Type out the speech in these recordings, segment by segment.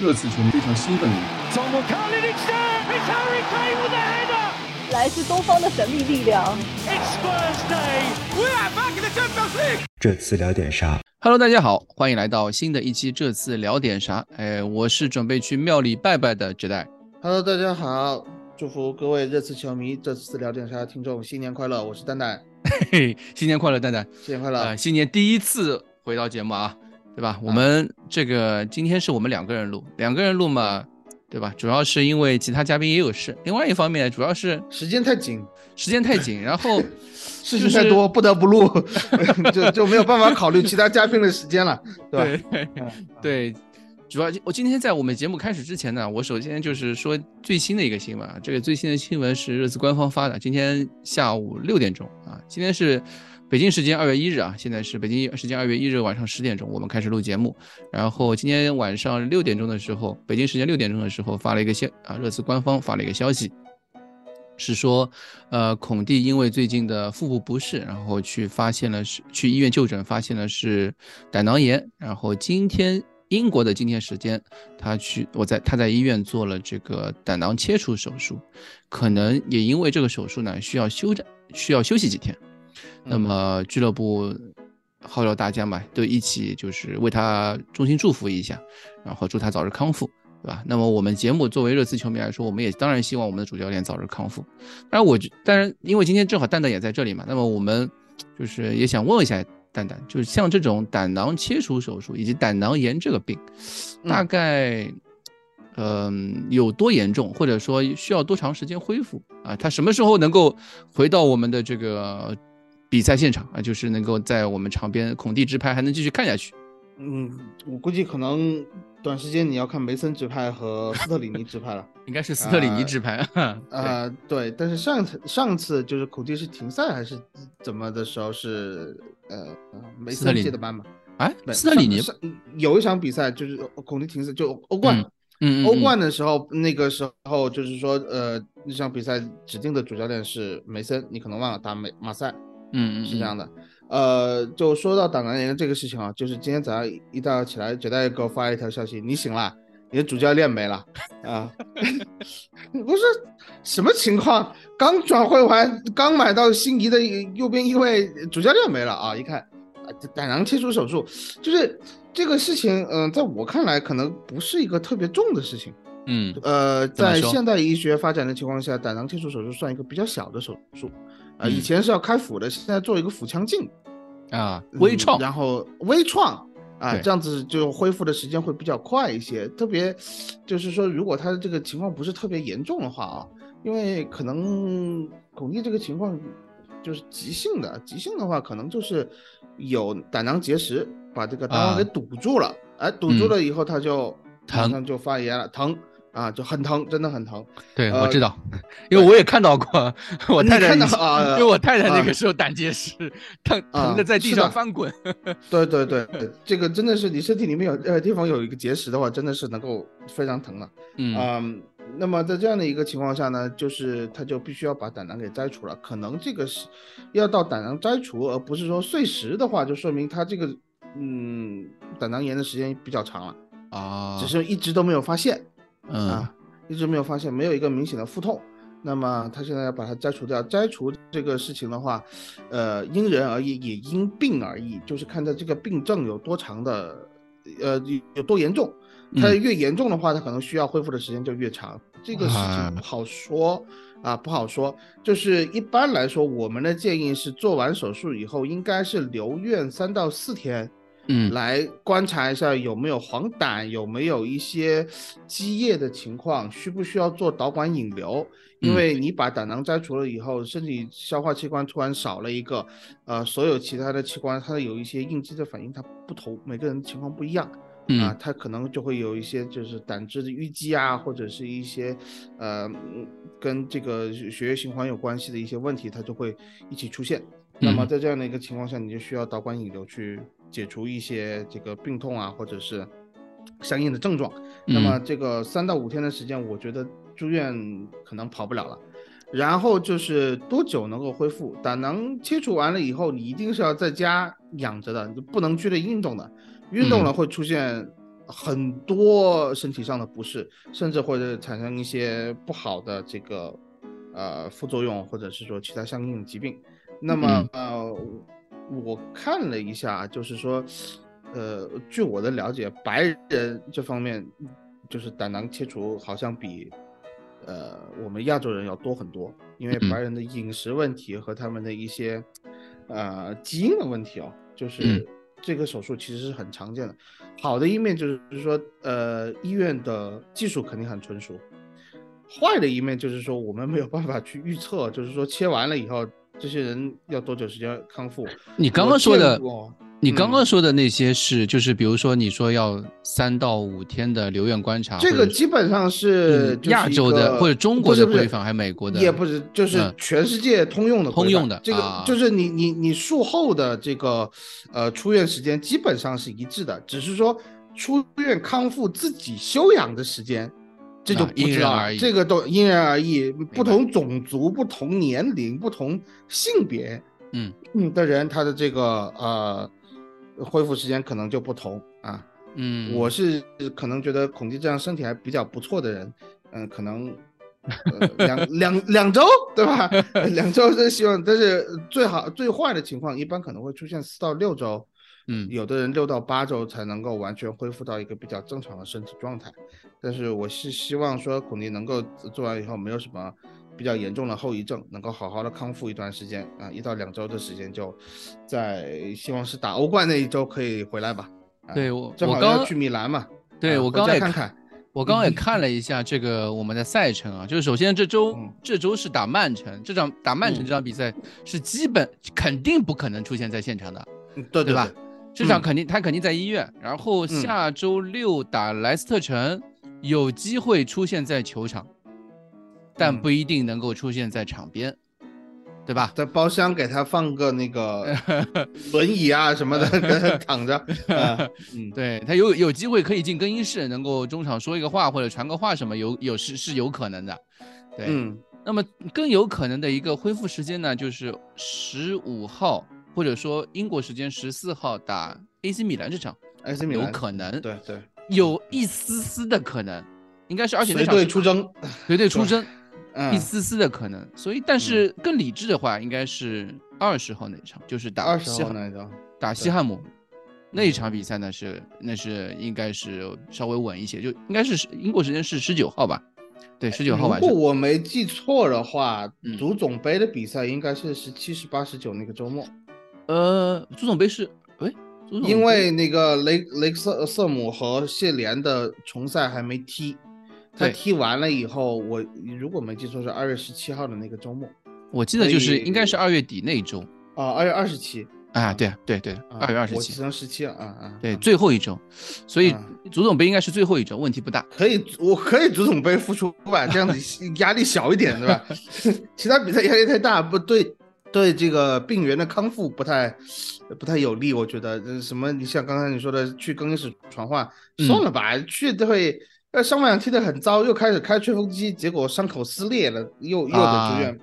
热刺球迷非常兴奋。来自东方的神秘力量。这次聊点啥？Hello，大家好，欢迎来到新的一期。这次聊点啥？哎，我是准备去庙里拜拜的绝代。Hello，大家好，祝福各位热刺球迷，这次聊点啥听众新年快乐！我是蛋蛋。嘿嘿，新年快乐，蛋蛋，新年快乐！新年第一次回到节目啊，对吧？我们这个今天是我们两个人录，两个人录嘛。对吧？主要是因为其他嘉宾也有事，另外一方面主要是时间太紧，时间太紧，然后 事情太多，不得不录，就就没有办法考虑其他嘉宾的时间了，对吧？对，主要我今天在我们节目开始之前呢，我首先就是说最新的一个新闻啊，这个最新的新闻是热刺官方发的，今天下午六点钟啊，今天是。北京时间二月一日啊，现在是北京时间二月一日晚上十点钟，我们开始录节目。然后今天晚上六点钟的时候，北京时间六点钟的时候发了一个消啊，热刺官方发了一个消息，是说，呃，孔蒂因为最近的腹部不适，然后去发现了是去医院就诊，发现了是胆囊炎。然后今天英国的今天时间，他去我在他在医院做了这个胆囊切除手术，可能也因为这个手术呢需要休整，需要休息几天。那么俱乐部号召大家嘛，都一起就是为他衷心祝福一下，然后祝他早日康复，对吧？那么我们节目作为热刺球迷来说，我们也当然希望我们的主教练早日康复。当然我，当然因为今天正好蛋蛋也在这里嘛，那么我们就是也想问一下蛋蛋，就是像这种胆囊切除手术以及胆囊炎这个病，大概嗯有多严重，或者说需要多长时间恢复啊？他什么时候能够回到我们的这个？比赛现场啊，就是能够在我们场边孔蒂直拍，还能继续看下去。嗯，我估计可能短时间你要看梅森直拍和斯特里尼直拍了，应该是斯特里尼直拍啊。呃，对，但是上次上次就是孔蒂是停赛还是怎么的时候是呃梅森接的班嘛？哎，斯特里尼有一场比赛就是孔蒂停赛，就欧冠，嗯，欧冠的时候那个时候就是说呃那场比赛指定的主教练是梅森，你可能忘了打美马赛。嗯嗯，是这样的，呃，就说到胆囊炎的这个事情啊，就是今天早上一大早起来，九代给我发了一条消息，你醒了，你的主教练没了啊？不是什么情况？刚转会完，刚买到心仪的右边一位主教练没了啊！一看，胆囊切除手术，就是这个事情，嗯，在我看来，可能不是一个特别重的事情。嗯，呃，在现代医学发展的情况下，胆囊切除手术算一个比较小的手术。啊，以前是要开腹的，现在做一个腹腔镜，啊，微创，然后微创，啊，这样子就恢复的时间会比较快一些。特别就是说，如果他的这个情况不是特别严重的话啊，因为可能巩俐这个情况就是急性的，急性的话可能就是有胆囊结石把这个胆囊给堵住了，哎，堵住了以后他就马上就发炎了，疼。啊，就很疼，真的很疼。对，我知道，因为我也看到过，我太太，因为我太太那个时候胆结石，疼疼的在地上翻滚。对对对，这个真的是你身体里面有呃地方有一个结石的话，真的是能够非常疼了。嗯，那么在这样的一个情况下呢，就是他就必须要把胆囊给摘除了。可能这个是要到胆囊摘除，而不是说碎石的话，就说明他这个嗯胆囊炎的时间比较长了啊，只是一直都没有发现。啊，一直没有发现，没有一个明显的腹痛。那么他现在要把它摘除掉。摘除这个事情的话，呃，因人而异，也因病而异，就是看他这个病症有多长的，呃，有多严重。它越严重的话，它可能需要恢复的时间就越长。这个事情不好说啊，不好说。就是一般来说，我们的建议是做完手术以后，应该是留院三到四天。嗯，来观察一下有没有黄疸，有没有一些积液的情况，需不需要做导管引流？因为你把胆囊摘除了以后，身体消化器官突然少了一个，呃，所有其他的器官它有一些应激的反应，它不同，每个人情况不一样，啊，它可能就会有一些就是胆汁的淤积啊，或者是一些，呃，跟这个血液循环有关系的一些问题，它就会一起出现。那么在这样的一个情况下，你就需要导管引流去。解除一些这个病痛啊，或者是相应的症状。那么这个三到五天的时间，我觉得住院可能跑不了了。然后就是多久能够恢复？胆囊切除完了以后，你一定是要在家养着的，你不能剧烈运动的。运动了会出现很多身体上的不适，甚至或者产生一些不好的这个呃副作用，或者是说其他相应的疾病。那么呃，我看了一下，就是说，呃，据我的了解，白人这方面就是胆囊切除好像比呃我们亚洲人要多很多，因为白人的饮食问题和他们的一些呃基因的问题哦，就是这个手术其实是很常见的。好的一面就是说，呃，医院的技术肯定很纯熟；坏的一面就是说，我们没有办法去预测，就是说切完了以后。这些人要多久时间康复？你刚刚说的，你刚刚说的那些是，就是比如说你说要三到五天的留院观察，这个基本上是亚洲的或者中国的规范，还是美国的？也不是，就是全世界通用的。通用的这个就是你你你术后的这个呃出院时间基本上是一致的，只是说出院康复自己休养的时间。这就不知道了，这个都因人而异，不同种族、不同年龄、不同性别，嗯嗯的人，他的这个呃恢复时间可能就不同啊。嗯，我是可能觉得孔蒂这样身体还比较不错的人，嗯，可能两两两周对吧？两周是希望，但是最好最坏的情况一般可能会出现四到六周。嗯，有的人六到八周才能够完全恢复到一个比较正常的身体状态，但是我是希望说孔蒂能够做完以后没有什么比较严重的后遗症，能够好好的康复一段时间啊，一到两周的时间就在希望是打欧冠那一周可以回来吧。对我正好要去米兰嘛，对我刚刚也看看，我刚刚也看了一下这个我们的赛程啊，就是首先这周这周是打曼城，这场打曼城这场比赛是基本肯定不可能出现在现场的，对对吧？这场肯定他肯定在医院，然后下周六打莱斯特城，有机会出现在球场，但不一定能够出现在场边，对吧？在包厢给他放个那个 轮椅啊什么的，躺着。嗯，对他有有机会可以进更衣室，能够中场说一个话或者传个话什么，有有是是有可能的。对，嗯，那么更有可能的一个恢复时间呢，就是十五号。或者说英国时间十四号打 AC 米兰这场，AC 米兰有可能，对对，有一丝丝的可能，应该是而且那场随队出征，绝对出征，一丝丝的可能。所以，但是更理智的话，应该是二十号那场，就是打二十号那一场，打西汉姆那一场比赛呢是那是应该是稍微稳一些，就应该是英国时间是十九号吧？对，十九号晚上。如果我没记错的话，足总杯的比赛应该是十七、十八、十九那个周末。呃，足总杯是，哎，因为那个雷雷克瑟瑟姆和谢联的重赛还没踢，他踢完了以后，我如果没记错是二月十七号的那个周末，我记得就是应该是二月底那一周啊，二月二十七啊，对对对，二月二十七，我成十七了啊啊，对，最后一周，所以足总杯应该是最后一周，问题不大，可以，我可以足总杯复出吧，这样子压力小一点，对吧？其他比赛压力太大，不对。对这个病源的康复不太不太有利，我觉得什么，你像刚才你说的去更衣室传话，算了吧，去都会，呃，上半场踢得很糟，又开始开吹风机，结果伤口撕裂了，又又得住院，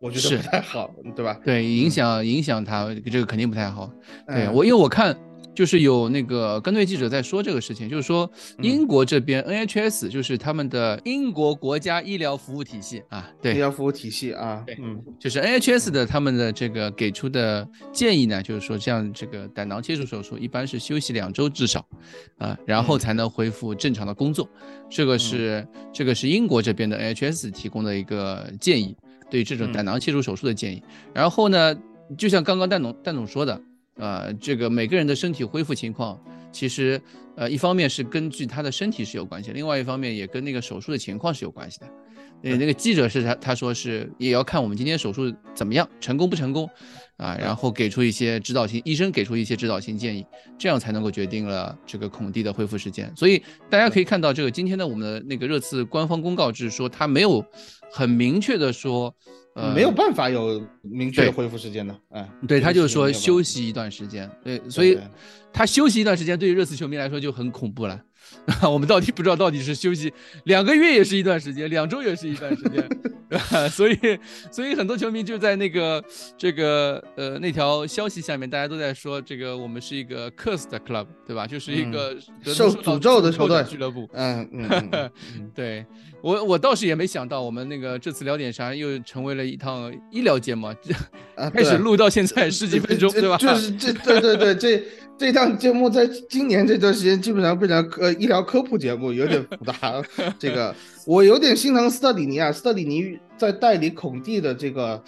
我觉得不太好，对吧？对，影响影响他这个肯定不太好。对我，因为我看。就是有那个跟队记者在说这个事情，就是说英国这边 NHS 就是他们的英国国家医疗服务体系啊，对，医疗服务体系啊，对，嗯，就是 NHS 的他们的这个给出的建议呢，就是说像这个胆囊切除手术一般是休息两周至少，啊，然后才能恢复正常的工作，这个是这个是英国这边的 NHS 提供的一个建议，对这种胆囊切除手术的建议。然后呢，就像刚刚蛋总蛋总说的。呃，这个每个人的身体恢复情况，其实，呃，一方面是根据他的身体是有关系，另外一方面也跟那个手术的情况是有关系的。呃，那个记者是他他说是也要看我们今天手术怎么样，成功不成功，啊，然后给出一些指导性，医生给出一些指导性建议，这样才能够决定了这个孔蒂的恢复时间。所以大家可以看到，这个今天的我们的那个热刺官方公告就是说，他没有很明确的说。没有办法有明确的恢复时间的，哎，对他就是说休息一段时间，对，所以他休息一段时间对于热刺球迷来说就很恐怖了，我们到底不知道到底是休息两个月也是一段时间，两周也是一段时间，对吧？所以，所以很多球迷就在那个这个呃那条消息下面，大家都在说这个我们是一个 cursed club，对吧？就是一个受诅咒的球队俱乐部。嗯 嗯，对我我倒是也没想到，我们那个这次聊点啥又成为了一趟医疗节目，开始录到现在十几分钟，对吧？就是这，对对对，这。这档节目在今年这段时间基本上变成呃医疗科普节目，有点复杂。这个我有点心疼斯特里尼啊，斯特里尼在代理孔蒂的这个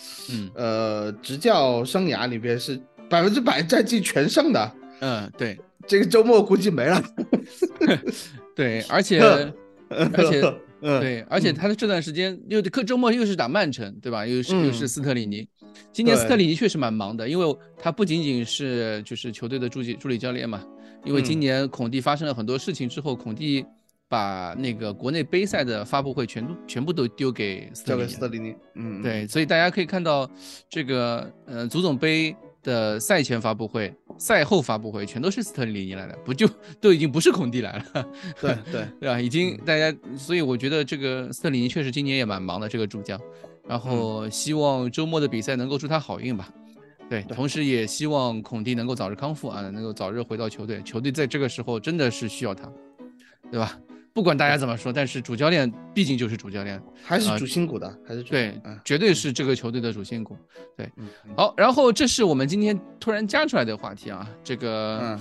呃执教生涯里边是百分之百战绩全胜的。嗯，对，这个周末估计没了。对，而且而且对，而且他的这段时间又课周末又是打曼城，对吧？又是又是斯特里尼。今年斯特里尼确实蛮忙的，因为他不仅仅是就是球队的助理助理教练嘛。因为今年孔蒂发生了很多事情之后，孔蒂把那个国内杯赛的发布会全都全部都丢给斯特里尼。嗯，对，所以大家可以看到这个呃足总杯的赛前发布会、赛后发布会全都是斯特里尼来的，不就都已经不是孔蒂来了？对对 对吧？已经大家，所以我觉得这个斯特里尼确实今年也蛮忙的，这个主将。然后希望周末的比赛能够祝他好运吧，对，同时也希望孔蒂能够早日康复啊，能够早日回到球队。球队在这个时候真的是需要他，对吧？不管大家怎么说，但是主教练毕竟就是主教练，还是主心骨的，还是对，绝对是这个球队的主心骨。对，好，然后这是我们今天突然加出来的话题啊，这个。嗯，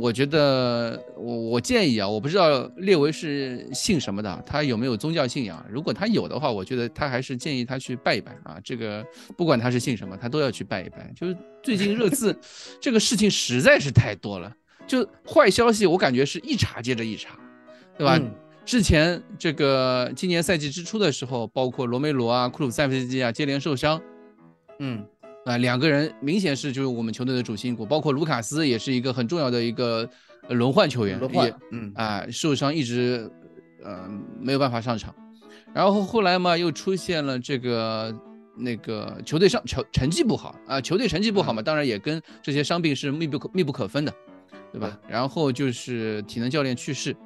我觉得我我建议啊，我不知道列维是信什么的，他有没有宗教信仰？如果他有的话，我觉得他还是建议他去拜一拜啊。这个不管他是信什么，他都要去拜一拜。就是最近热刺 这个事情实在是太多了，就坏消息我感觉是一茬接着一茬，对吧？之前这个今年赛季之初的时候，包括罗梅罗啊、库鲁塞夫斯基啊接连受伤，嗯。啊，两个人明显是就是我们球队的主心骨，包括卢卡斯也是一个很重要的一个轮换球员，轮换，嗯啊，受伤一直呃没有办法上场，然后后来嘛又出现了这个那个球队上球成绩不好啊，球队成绩不好嘛，当然也跟这些伤病是密不可密不可分的，对吧？然后就是体能教练去世，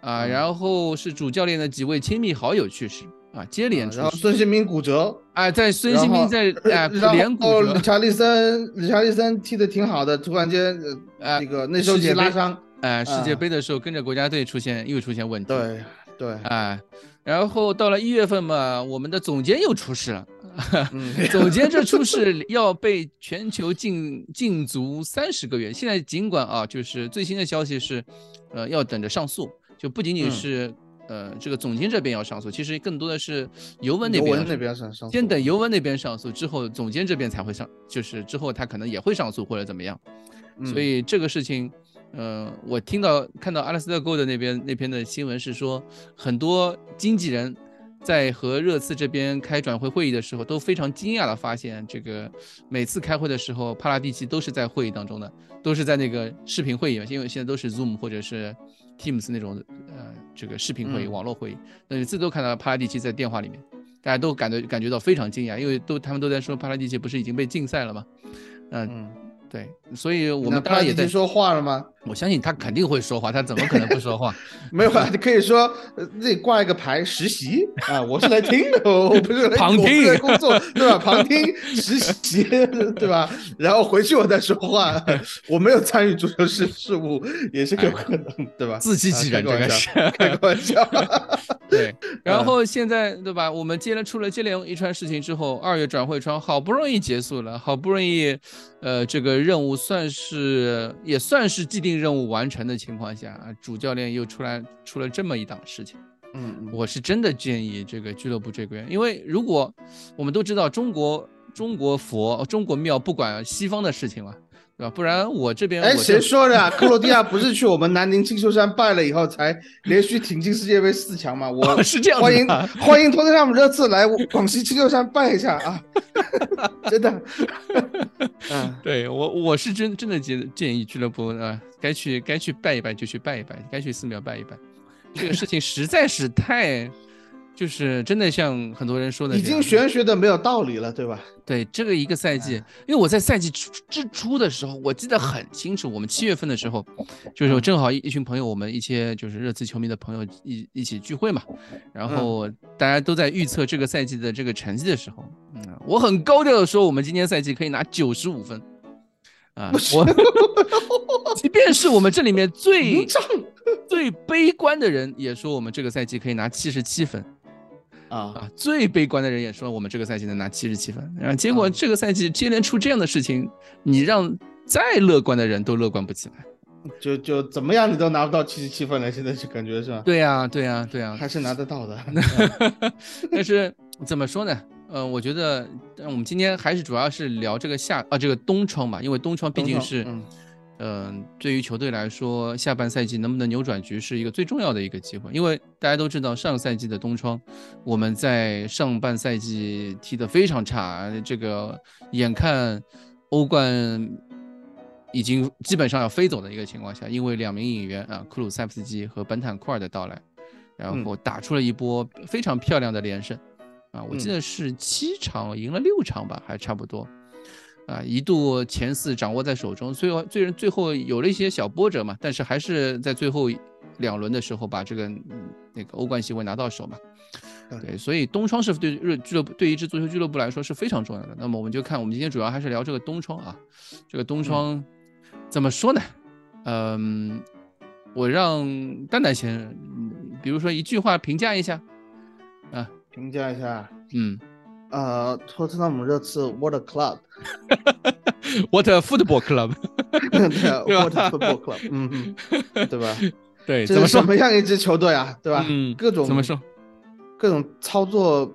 啊，然后是主教练的几位亲密好友去世。啊，接连出，然后孙兴民骨折，哎，在孙兴民在哎连骨折，理查利森，理查利森踢的挺好的，突然间呃那个那时候也拉伤，哎，世界杯的时候跟着国家队出现又出现问题，对对，哎，然后到了一月份嘛，我们的总监又出事了，总监这出事要被全球禁禁足三十个月，现在尽管啊，就是最新的消息是，呃，要等着上诉，就不仅仅是。呃，这个总监这边要上诉，其实更多的是尤文那边那边上上，先等尤文那边上诉之后，总监这边才会上，就是之后他可能也会上诉或者怎么样。所以这个事情，呃，我听到看到阿拉斯特 Gold 那边那篇的新闻是说，很多经纪人在和热刺这边开转会会议的时候，都非常惊讶的发现，这个每次开会的时候，帕拉蒂奇都是在会议当中的，都是在那个视频会议嘛，因为现在都是 Zoom 或者是。Teams 那种呃，这个视频会议、网络会议，那次都看到帕拉蒂奇在电话里面，大家都感觉感觉到非常惊讶，因为都他们都在说帕拉蒂奇不是已经被禁赛了吗？嗯。对，所以我们当然也在说话了吗？我相信他肯定会说话，他怎么可能不说话？没有啊，你可以说自己挂一个牌实习啊，我是来听的，我不是旁听工作，对吧？旁听实习，对吧？然后回去我再说话，我没有参与足球事事务，也是有可能，对吧？自欺欺人，这个是开个玩笑。对，然后现在对吧？我们接了出了接连一串事情之后，二月转会窗好不容易结束了，好不容易，呃，这个。任务算是也算是既定任务完成的情况下，主教练又出来出了这么一档事情。嗯，我是真的建议这个俱乐部这边，因为如果我们都知道中国中国佛中国庙不管西方的事情嘛。对吧？不然我这边哎，谁说的？克罗地亚不是去我们南宁青秀山拜了以后，才连续挺进世界杯四强吗？我 是这样，欢迎欢迎托特纳姆热刺来广西青秀山拜一下啊！真的，嗯，对我我是真真的建建议俱乐部啊，该去该去拜一拜就去拜一拜，该去寺庙拜一拜。这个事情实在是太。就是真的像很多人说的，已经玄学的没有道理了，对吧？对，这个一个赛季，因为我在赛季之初的时候，我记得很清楚，我们七月份的时候，就是正好一一群朋友，我们一些就是热刺球迷的朋友一一起聚会嘛，然后大家都在预测这个赛季的这个成绩的时候，嗯，我很高调的说，我们今年赛季可以拿九十五分，啊，我，即便是我们这里面最 最悲观的人，也说我们这个赛季可以拿七十七分。啊啊！最悲观的人也说我们这个赛季能拿七十七分，然后结果这个赛季接连出这样的事情，你让再乐观的人都乐观不起来。就就怎么样你都拿不到七十七分了，现在是感觉是吧？对呀，对呀，对呀，还是拿得到的。但是怎么说呢？呃，我觉得我们今天还是主要是聊这个夏啊这个冬窗吧，因为冬窗毕竟是。嗯，对于球队来说，下半赛季能不能扭转局是一个最重要的一个机会。因为大家都知道，上赛季的冬窗，我们在上半赛季踢得非常差，这个眼看欧冠已经基本上要飞走的一个情况下，因为两名引援啊，库鲁塞夫斯基和本坦库尔的到来，然后打出了一波非常漂亮的连胜啊，我记得是七场赢了六场吧，还差不多。啊，一度前四掌握在手中，最后最最后有了一些小波折嘛，但是还是在最后两轮的时候把这个那个欧冠席位拿到手嘛。对，所以东窗是对日俱乐部对一支足球俱乐部来说是非常重要的。那么我们就看，我们今天主要还是聊这个东窗啊，这个东窗怎么说呢？嗯，我让蛋蛋先，比如说一句话评价一下啊，评价一下，嗯。呃，托特纳姆热刺 What a club，What a football club，对，What a football club，嗯，对吧？对，怎么说什么样一支球队啊？对吧？嗯，各种怎么说？各种操作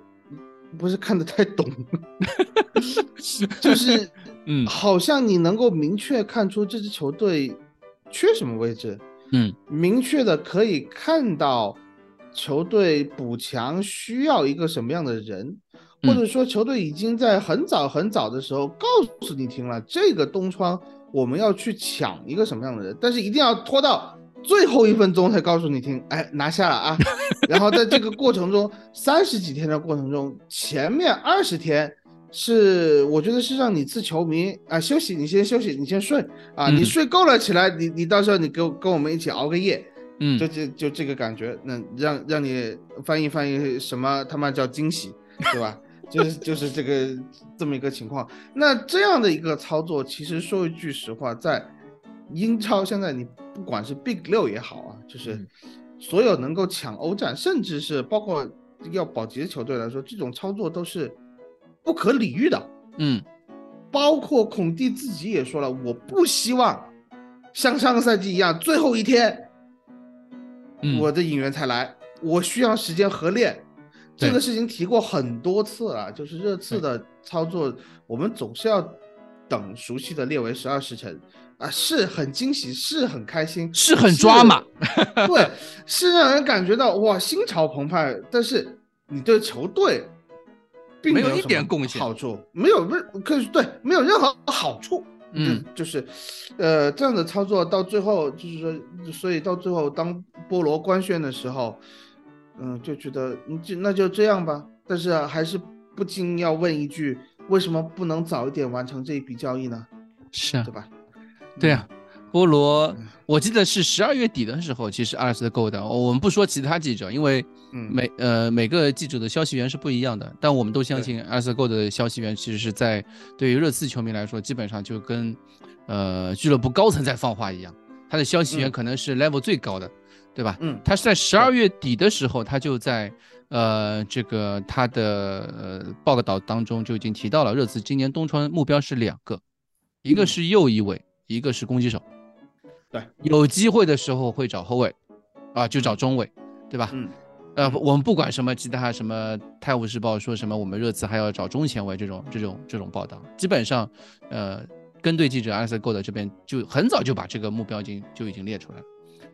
不是看得太懂，就是，嗯，好像你能够明确看出这支球队缺什么位置，嗯，明确的可以看到球队补强需要一个什么样的人。或者说，球队已经在很早很早的时候告诉你听了，这个东窗我们要去抢一个什么样的人，但是一定要拖到最后一分钟才告诉你听，哎，拿下了啊！然后在这个过程中，三十几天的过程中，前面二十天是我觉得是让你自球迷啊休息，你先休息，你先睡啊，你睡够了起来，你你到时候你跟跟我们一起熬个夜，嗯，就就就这个感觉，那让让你翻译翻译什么他妈叫惊喜，对吧？就是就是这个这么一个情况，那这样的一个操作，其实说一句实话，在英超现在你不管是 Big 六也好啊，就是所有能够抢欧战，甚至是包括要保级的球队来说，这种操作都是不可理喻的。嗯，包括孔蒂自己也说了，我不希望像上个赛季一样，最后一天我的引援才来，我需要时间合练。这个事情提过很多次了，就是热刺的操作，我们总是要等熟悉的列为十二时辰啊，是很惊喜，是很开心，是很抓马，对，是让人感觉到哇心潮澎湃。但是你对球队并没有一点贡献，好处没有任，可以对没有任何好处，嗯，就是，呃，这样的操作到最后就是说，所以到最后当波罗官宣的时候。嗯，就觉得你就那就这样吧，但是还是不禁要问一句，为什么不能早一点完成这一笔交易呢？是啊，对吧？对啊，菠萝，我记得是十二月底的时候，其实阿尔斯购的。我们不说其他记者，因为每呃每个记者的消息源是不一样的，但我们都相信阿尔斯购的消息源其实是在对于热刺球迷来说，基本上就跟呃俱乐部高层在放话一样，他的消息源可能是 level 最高的。对吧？嗯，他是在十二月底的时候，他就在呃这个他的呃报道当中就已经提到了，热刺今年冬窗目标是两个，一个是右翼卫，一个是攻击手。对，有机会的时候会找后卫，啊，就找中卫，对吧？嗯，呃，我们不管什么其他什么《泰晤士报》说什么，我们热刺还要找中前卫这种这种这种报道，基本上，呃，跟队记者阿瑟戈的这边就很早就把这个目标已经就已经列出来了。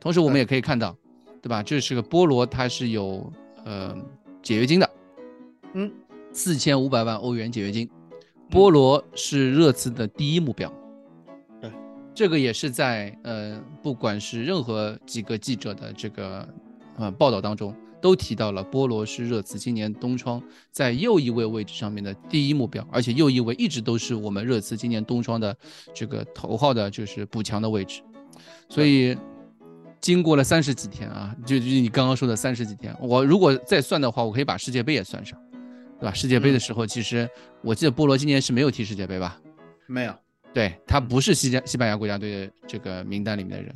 同时，我们也可以看到，对吧？这是个菠萝，它是有呃解约金的，嗯，四千五百万欧元解约金。菠萝是热刺的第一目标，对，这个也是在呃，不管是任何几个记者的这个呃报道当中都提到了波罗是热刺今年冬窗在右翼位位置上面的第一目标，而且右翼位一直都是我们热刺今年冬窗的这个头号的，就是补强的位置。所以经过了三十几天啊，就就你刚刚说的三十几天，我如果再算的话，我可以把世界杯也算上，对吧？世界杯的时候，其实我记得波罗今年是没有踢世界杯吧？没有。对他不是西加西班牙国家队的这个名单里面的人，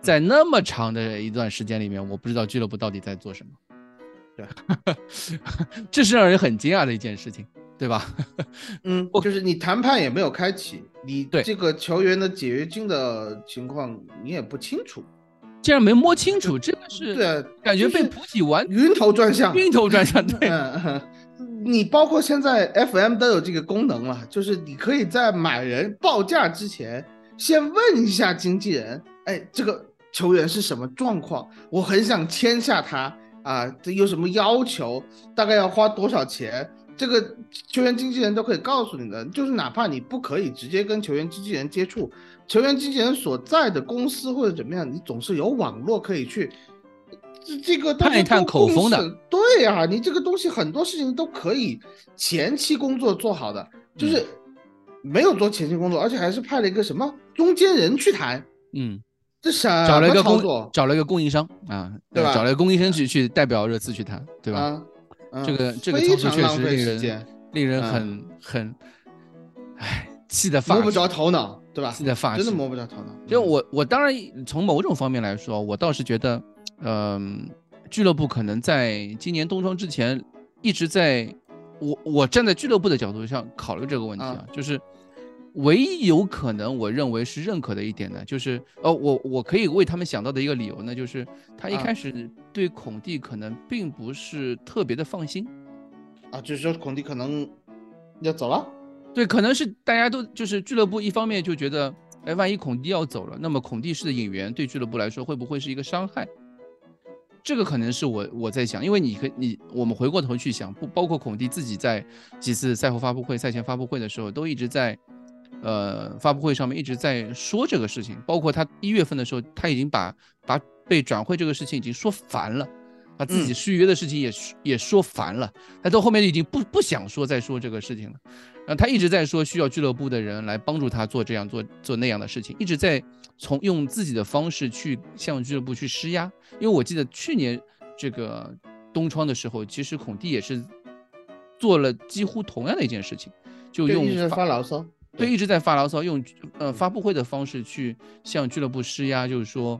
在那么长的一段时间里面，我不知道俱乐部到底在做什么。对，这是让人很惊讶的一件事情，对吧？嗯，就是你谈判也没有开启，你对这个球员的解约金的情况你也不清楚，竟然没摸清楚，这个是对，感觉被菩提完晕头转向，晕头转向，对。你包括现在 FM 都有这个功能了，就是你可以在买人报价之前，先问一下经纪人，哎，这个球员是什么状况？我很想签下他啊，这有什么要求？大概要花多少钱？这个球员经纪人都可以告诉你的。就是哪怕你不可以直接跟球员经纪人接触，球员经纪人所在的公司或者怎么样，你总是有网络可以去。这这个探一探口风的，对呀，你这个东西很多事情都可以前期工作做好的，就是没有做前期工作，而且还是派了一个什么中间人去谈，嗯，这啥找了一个工找了一个供应商啊，对吧？找了一个供应商去去代表热刺去谈，对吧？这个这个操作确实令人令人很很，唉，气得发摸不着头脑，对吧？气得发真的摸不着头脑。就我我当然从某种方面来说，我倒是觉得。嗯，俱乐部可能在今年冬窗之前一直在，我我站在俱乐部的角度上考虑这个问题啊，就是唯一有可能我认为是认可的一点呢，就是哦，我我可以为他们想到的一个理由呢，就是他一开始对孔蒂可能并不是特别的放心啊，就是说孔蒂可能要走了，对，可能是大家都就是俱乐部一方面就觉得，哎，万一孔蒂要走了，那么孔蒂式的引援对俱乐部来说会不会是一个伤害？这个可能是我我在想，因为你可你我们回过头去想，不包括孔蒂自己在几次赛后发布会、赛前发布会的时候，都一直在，呃，发布会上面一直在说这个事情。包括他一月份的时候，他已经把把被转会这个事情已经说烦了，把自己续约的事情也也说烦了。他到后面已经不不想说再说这个事情了。然后他一直在说需要俱乐部的人来帮助他做这样做做那样的事情，一直在从用自己的方式去向俱乐部去施压。因为我记得去年这个东窗的时候，其实孔蒂也是做了几乎同样的一件事情，就用一直发牢骚，对，一直在发牢骚，用呃发布会的方式去向俱乐部施压，就是说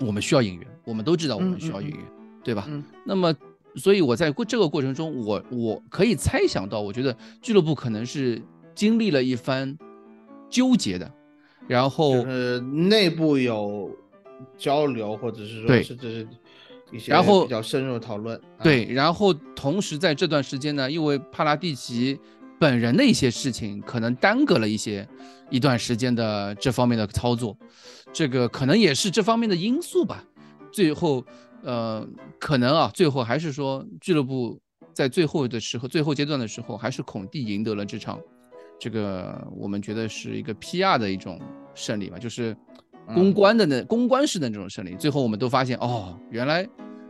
我们需要引援，我们都知道我们需要演员，对吧？那么。所以我在过这个过程中，我我可以猜想到，我觉得俱乐部可能是经历了一番纠结的，然后呃内部有交流，或者是说甚至是一些然后比较深入的讨论。对，然后同时在这段时间呢，因为帕拉蒂奇本人的一些事情，可能耽搁了一些一段时间的这方面的操作，这个可能也是这方面的因素吧。最后。呃，可能啊，最后还是说俱乐部在最后的时候，最后阶段的时候，还是孔蒂赢得了这场，这个我们觉得是一个 PR 的一种胜利吧，就是公关的那公关式的那种胜利。最后我们都发现，哦，原来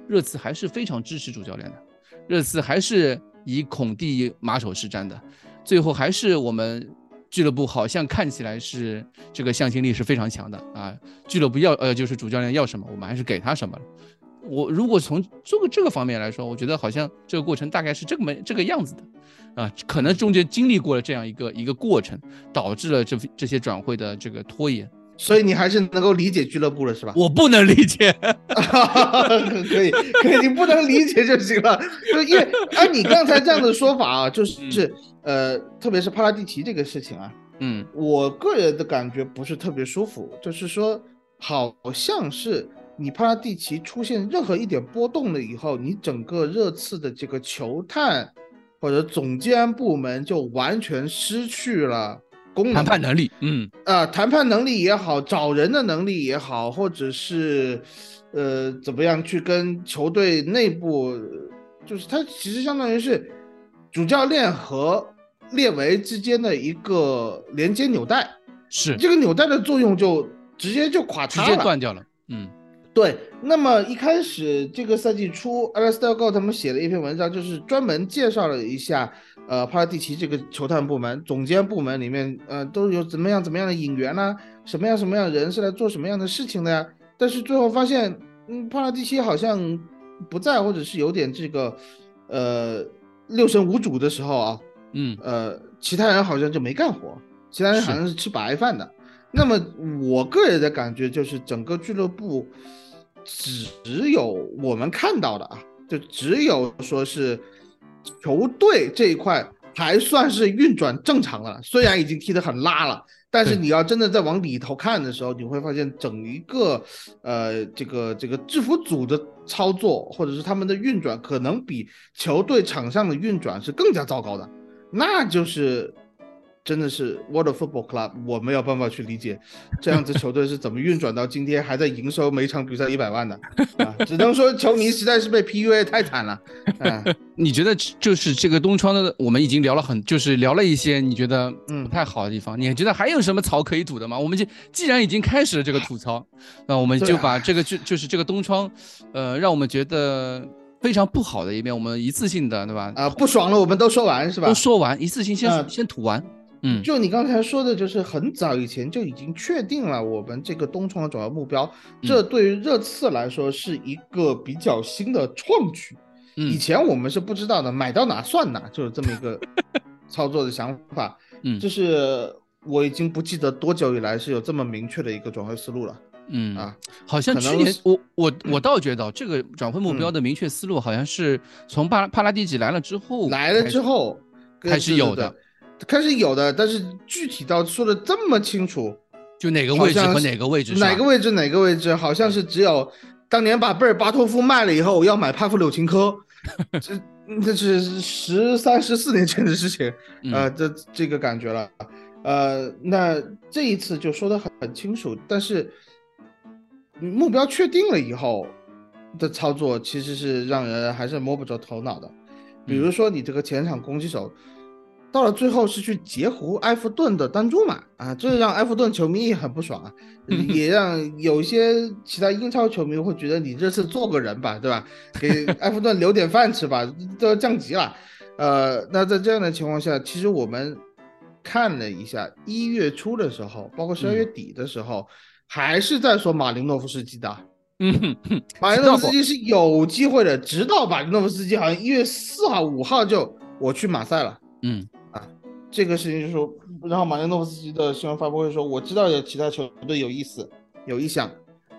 热刺还是非常支持主教练的，热刺还是以孔蒂马首是瞻的。最后还是我们俱乐部好像看起来是这个向心力是非常强的啊，俱乐部要呃就是主教练要什么，我们还是给他什么了。我如果从这个这个方面来说，我觉得好像这个过程大概是这么这个样子的，啊，可能中间经历过了这样一个一个过程，导致了这这些转会的这个拖延。所以你还是能够理解俱乐部了，是吧？我不能理解，可以可以，你不能理解就行了。就因为按你刚才这样的说法啊，就是呃，特别是帕拉蒂奇这个事情啊，嗯，我个人的感觉不是特别舒服，就是说好像是。你帕拉蒂奇出现任何一点波动了以后，你整个热刺的这个球探或者总监部门就完全失去了功能、谈判能力。嗯，啊，谈判能力也好，找人的能力也好，或者是呃怎么样去跟球队内部，就是他其实相当于是主教练和列维之间的一个连接纽带，是这个纽带的作用就直接就垮塌了，直接断掉了。嗯。对，那么一开始这个赛季初 a l s t a r Go 他们写了一篇文章，就是专门介绍了一下，呃，帕拉蒂奇这个球探部门、总监部门里面，呃，都有怎么样怎么样的引援呢？什么样什么样的人是来做什么样的事情的呀？但是最后发现，嗯，帕拉蒂奇好像不在，或者是有点这个，呃，六神无主的时候啊，嗯，呃，其他人好像就没干活，其他人好像是吃白饭的。那么我个人的感觉就是，整个俱乐部。只有我们看到的啊，就只有说是球队这一块还算是运转正常了，虽然已经踢得很拉了，但是你要真的再往里头看的时候，你会发现整一个呃这个这个制服组的操作或者是他们的运转，可能比球队场上的运转是更加糟糕的，那就是。真的是 World Football Club，我没有办法去理解这样子球队是怎么运转到今天还在营收每场比赛一百万的啊！只能说球迷实在是被 PUA 太惨了。嗯，你觉得就是这个东窗的，我们已经聊了很，就是聊了一些你觉得嗯不太好的地方，你觉得还有什么槽可以吐的吗？我们就既然已经开始了这个吐槽，那我们就把这个就就是这个东窗，呃，让我们觉得非常不好的一面，我们一次性的对吧？啊，不爽了，我们都说完是吧？都说完，一次性先先吐完。嗯，就你刚才说的，就是很早以前就已经确定了我们这个东窗的主要目标，这对于热刺来说是一个比较新的创举。嗯以前我们是不知道的，买到哪算哪，就是这么一个 操作的想法。嗯，就是我已经不记得多久以来是有这么明确的一个转会思路了。嗯啊，好像去年我我我倒觉得这个转会目标的明确思路，好像是从帕帕拉蒂奇来了之后来了之后开始有的。开始有的，但是具体到说的这么清楚，就哪个位置和哪个位置，哪个位置哪个位置，好像是只有当年把贝尔巴托夫卖了以后，要买帕夫柳琴科，这那是十三十四年前的事情，呃，这这个感觉了，呃，那这一次就说的很很清楚，但是目标确定了以后的操作，其实是让人还是摸不着头脑的，比如说你这个前场攻击手。到了最后是去截胡埃弗顿的丹朱马啊，这让埃弗顿球迷也很不爽啊，也让有一些其他英超球迷会觉得你这次做个人吧，对吧？给 埃弗顿留点饭吃吧，都要降级了。呃，那在这样的情况下，其实我们看了一下一月初的时候，包括十二月底的时候，还是在说马林诺夫斯基的。嗯，马林诺夫斯基是有机会的，直到马林诺夫斯基好像一月四号、五号就我去马赛了。嗯。这个事情就是说，然后马林诺夫斯基的新闻发布会说，我知道有其他球队有意思、有意向，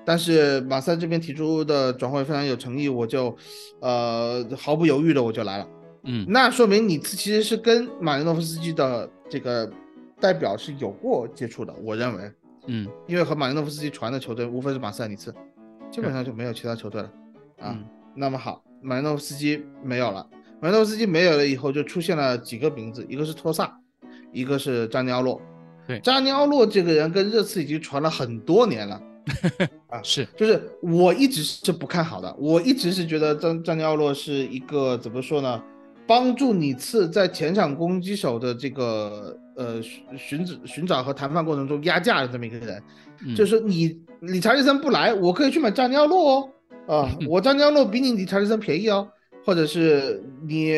但是马赛这边提出的转会非常有诚意，我就，呃，毫不犹豫的我就来了。嗯，那说明你其实是跟马林诺夫斯基的这个代表是有过接触的，我认为。嗯，因为和马林诺夫斯基传的球队无非是马赛尼茨，基本上就没有其他球队了。啊，那么好，马林诺夫斯基没有了，马林诺夫斯基没有了以后，就出现了几个名字，一个是托萨。一个是扎尼奥洛，对，扎尼奥洛这个人跟热刺已经传了很多年了，啊，是，就是我一直是不看好的，我一直是觉得扎扎尼奥洛是一个怎么说呢，帮助你次在前场攻击手的这个呃寻找寻找和谈判过程中压价的这么一个人，就是你理查利森不来，我可以去买扎尼奥洛哦，啊，我扎尼奥洛比你理查利森便宜哦，或者是你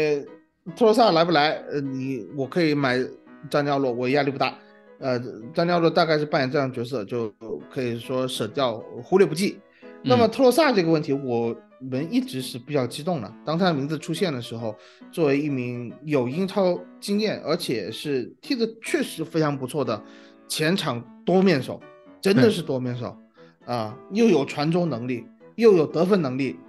托罗萨来不来，呃，你我可以买。张尼奥洛，我压力不大，呃，张尼奥洛大概是扮演这样角色，就可以说舍掉，忽略不计。那么托洛萨这个问题，我们一直是比较激动的。当他的名字出现的时候，作为一名有英超经验，而且是踢的确实非常不错的前场多面手，真的是多面手啊，又有传中能力，又有得分能力。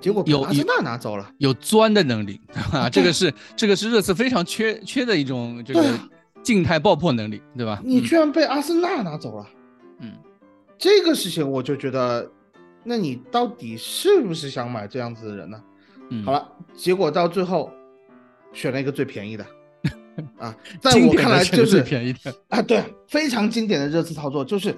结果有阿森纳拿走了，有钻的能力啊，这个是 这个是热刺非常缺缺的一种这个静态爆破能力，对吧？你居然被阿森纳拿走了，嗯，这个事情我就觉得，那你到底是不是想买这样子的人呢？嗯，好了，结果到最后选了一个最便宜的 啊，在我看来就是最便宜的啊，对，非常经典的热刺操作，就是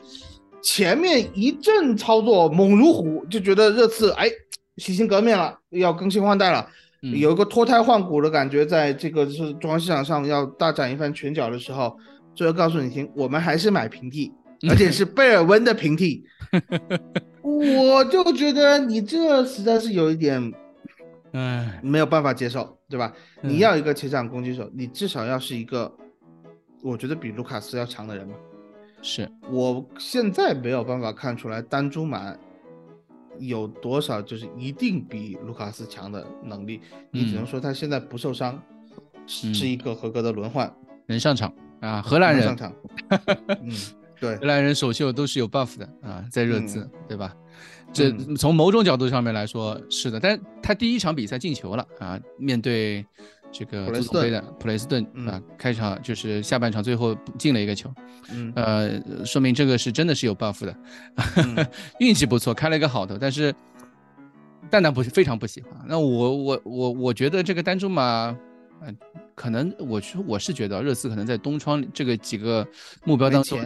前面一阵操作猛如虎，就觉得热刺哎。洗心革面了，要更新换代了，有一个脱胎换骨的感觉，在这个是中国市场上要大展一番拳脚的时候，最后告诉你听，我们还是买平替，而且是 贝尔温的平替。我就觉得你这实在是有一点，哎，没有办法接受，对吧？你要一个前场攻击手，你至少要是一个，我觉得比卢卡斯要强的人嘛。是我现在没有办法看出来丹朱马有多少就是一定比卢卡斯强的能力，你只能说他现在不受伤，是一个合格的轮换，能上场啊，荷兰人上场，嗯。对，荷兰人首秀都是有 buff 的啊，在热刺，对吧？这从某种角度上面来说是的，但他第一场比赛进球了啊，面对这个普雷斯顿啊，开场就是下半场最后进了一个球，呃，说明这个是真的是有 buff 的，运气不错，开了一个好头。但是蛋蛋不是非常不喜欢，那我我我我觉得这个丹朱马，嗯，可能我是我是觉得热刺可能在东窗这个几个目标当中。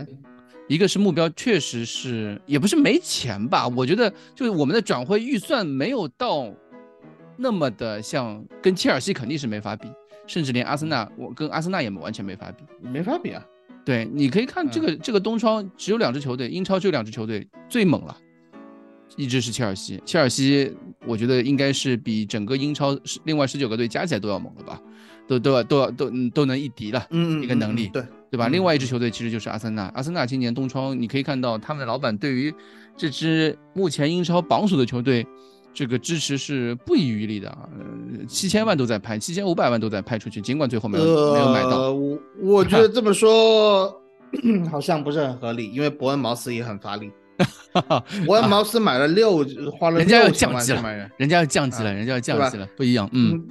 一个是目标确实是，也不是没钱吧？我觉得就是我们的转会预算没有到那么的像，跟切尔西肯定是没法比，甚至连阿森纳，我跟阿森纳也完全没法比，没法比啊。对，你可以看这个这个东窗只有两支球队，英超只有两支球队最猛了，一支是切尔西，切尔西我觉得应该是比整个英超另外十九个队加起来都要猛了吧，都都要都要都都能一敌了，嗯，一个能力，对。对吧？另外一支球队其实就是阿森纳。阿森纳今年冬窗，你可以看到他们的老板对于这支目前英超榜首的球队，这个支持是不遗余力的啊。七千万都在拍，七千五百万都在拍出去，尽管最后没有没有买到。我我觉得这么说 好像不是很合理，因为伯恩茅斯也很乏力。伯恩茅斯买了六，花了人家要降级了，人家要降级了，人家要降级了，不一样。嗯，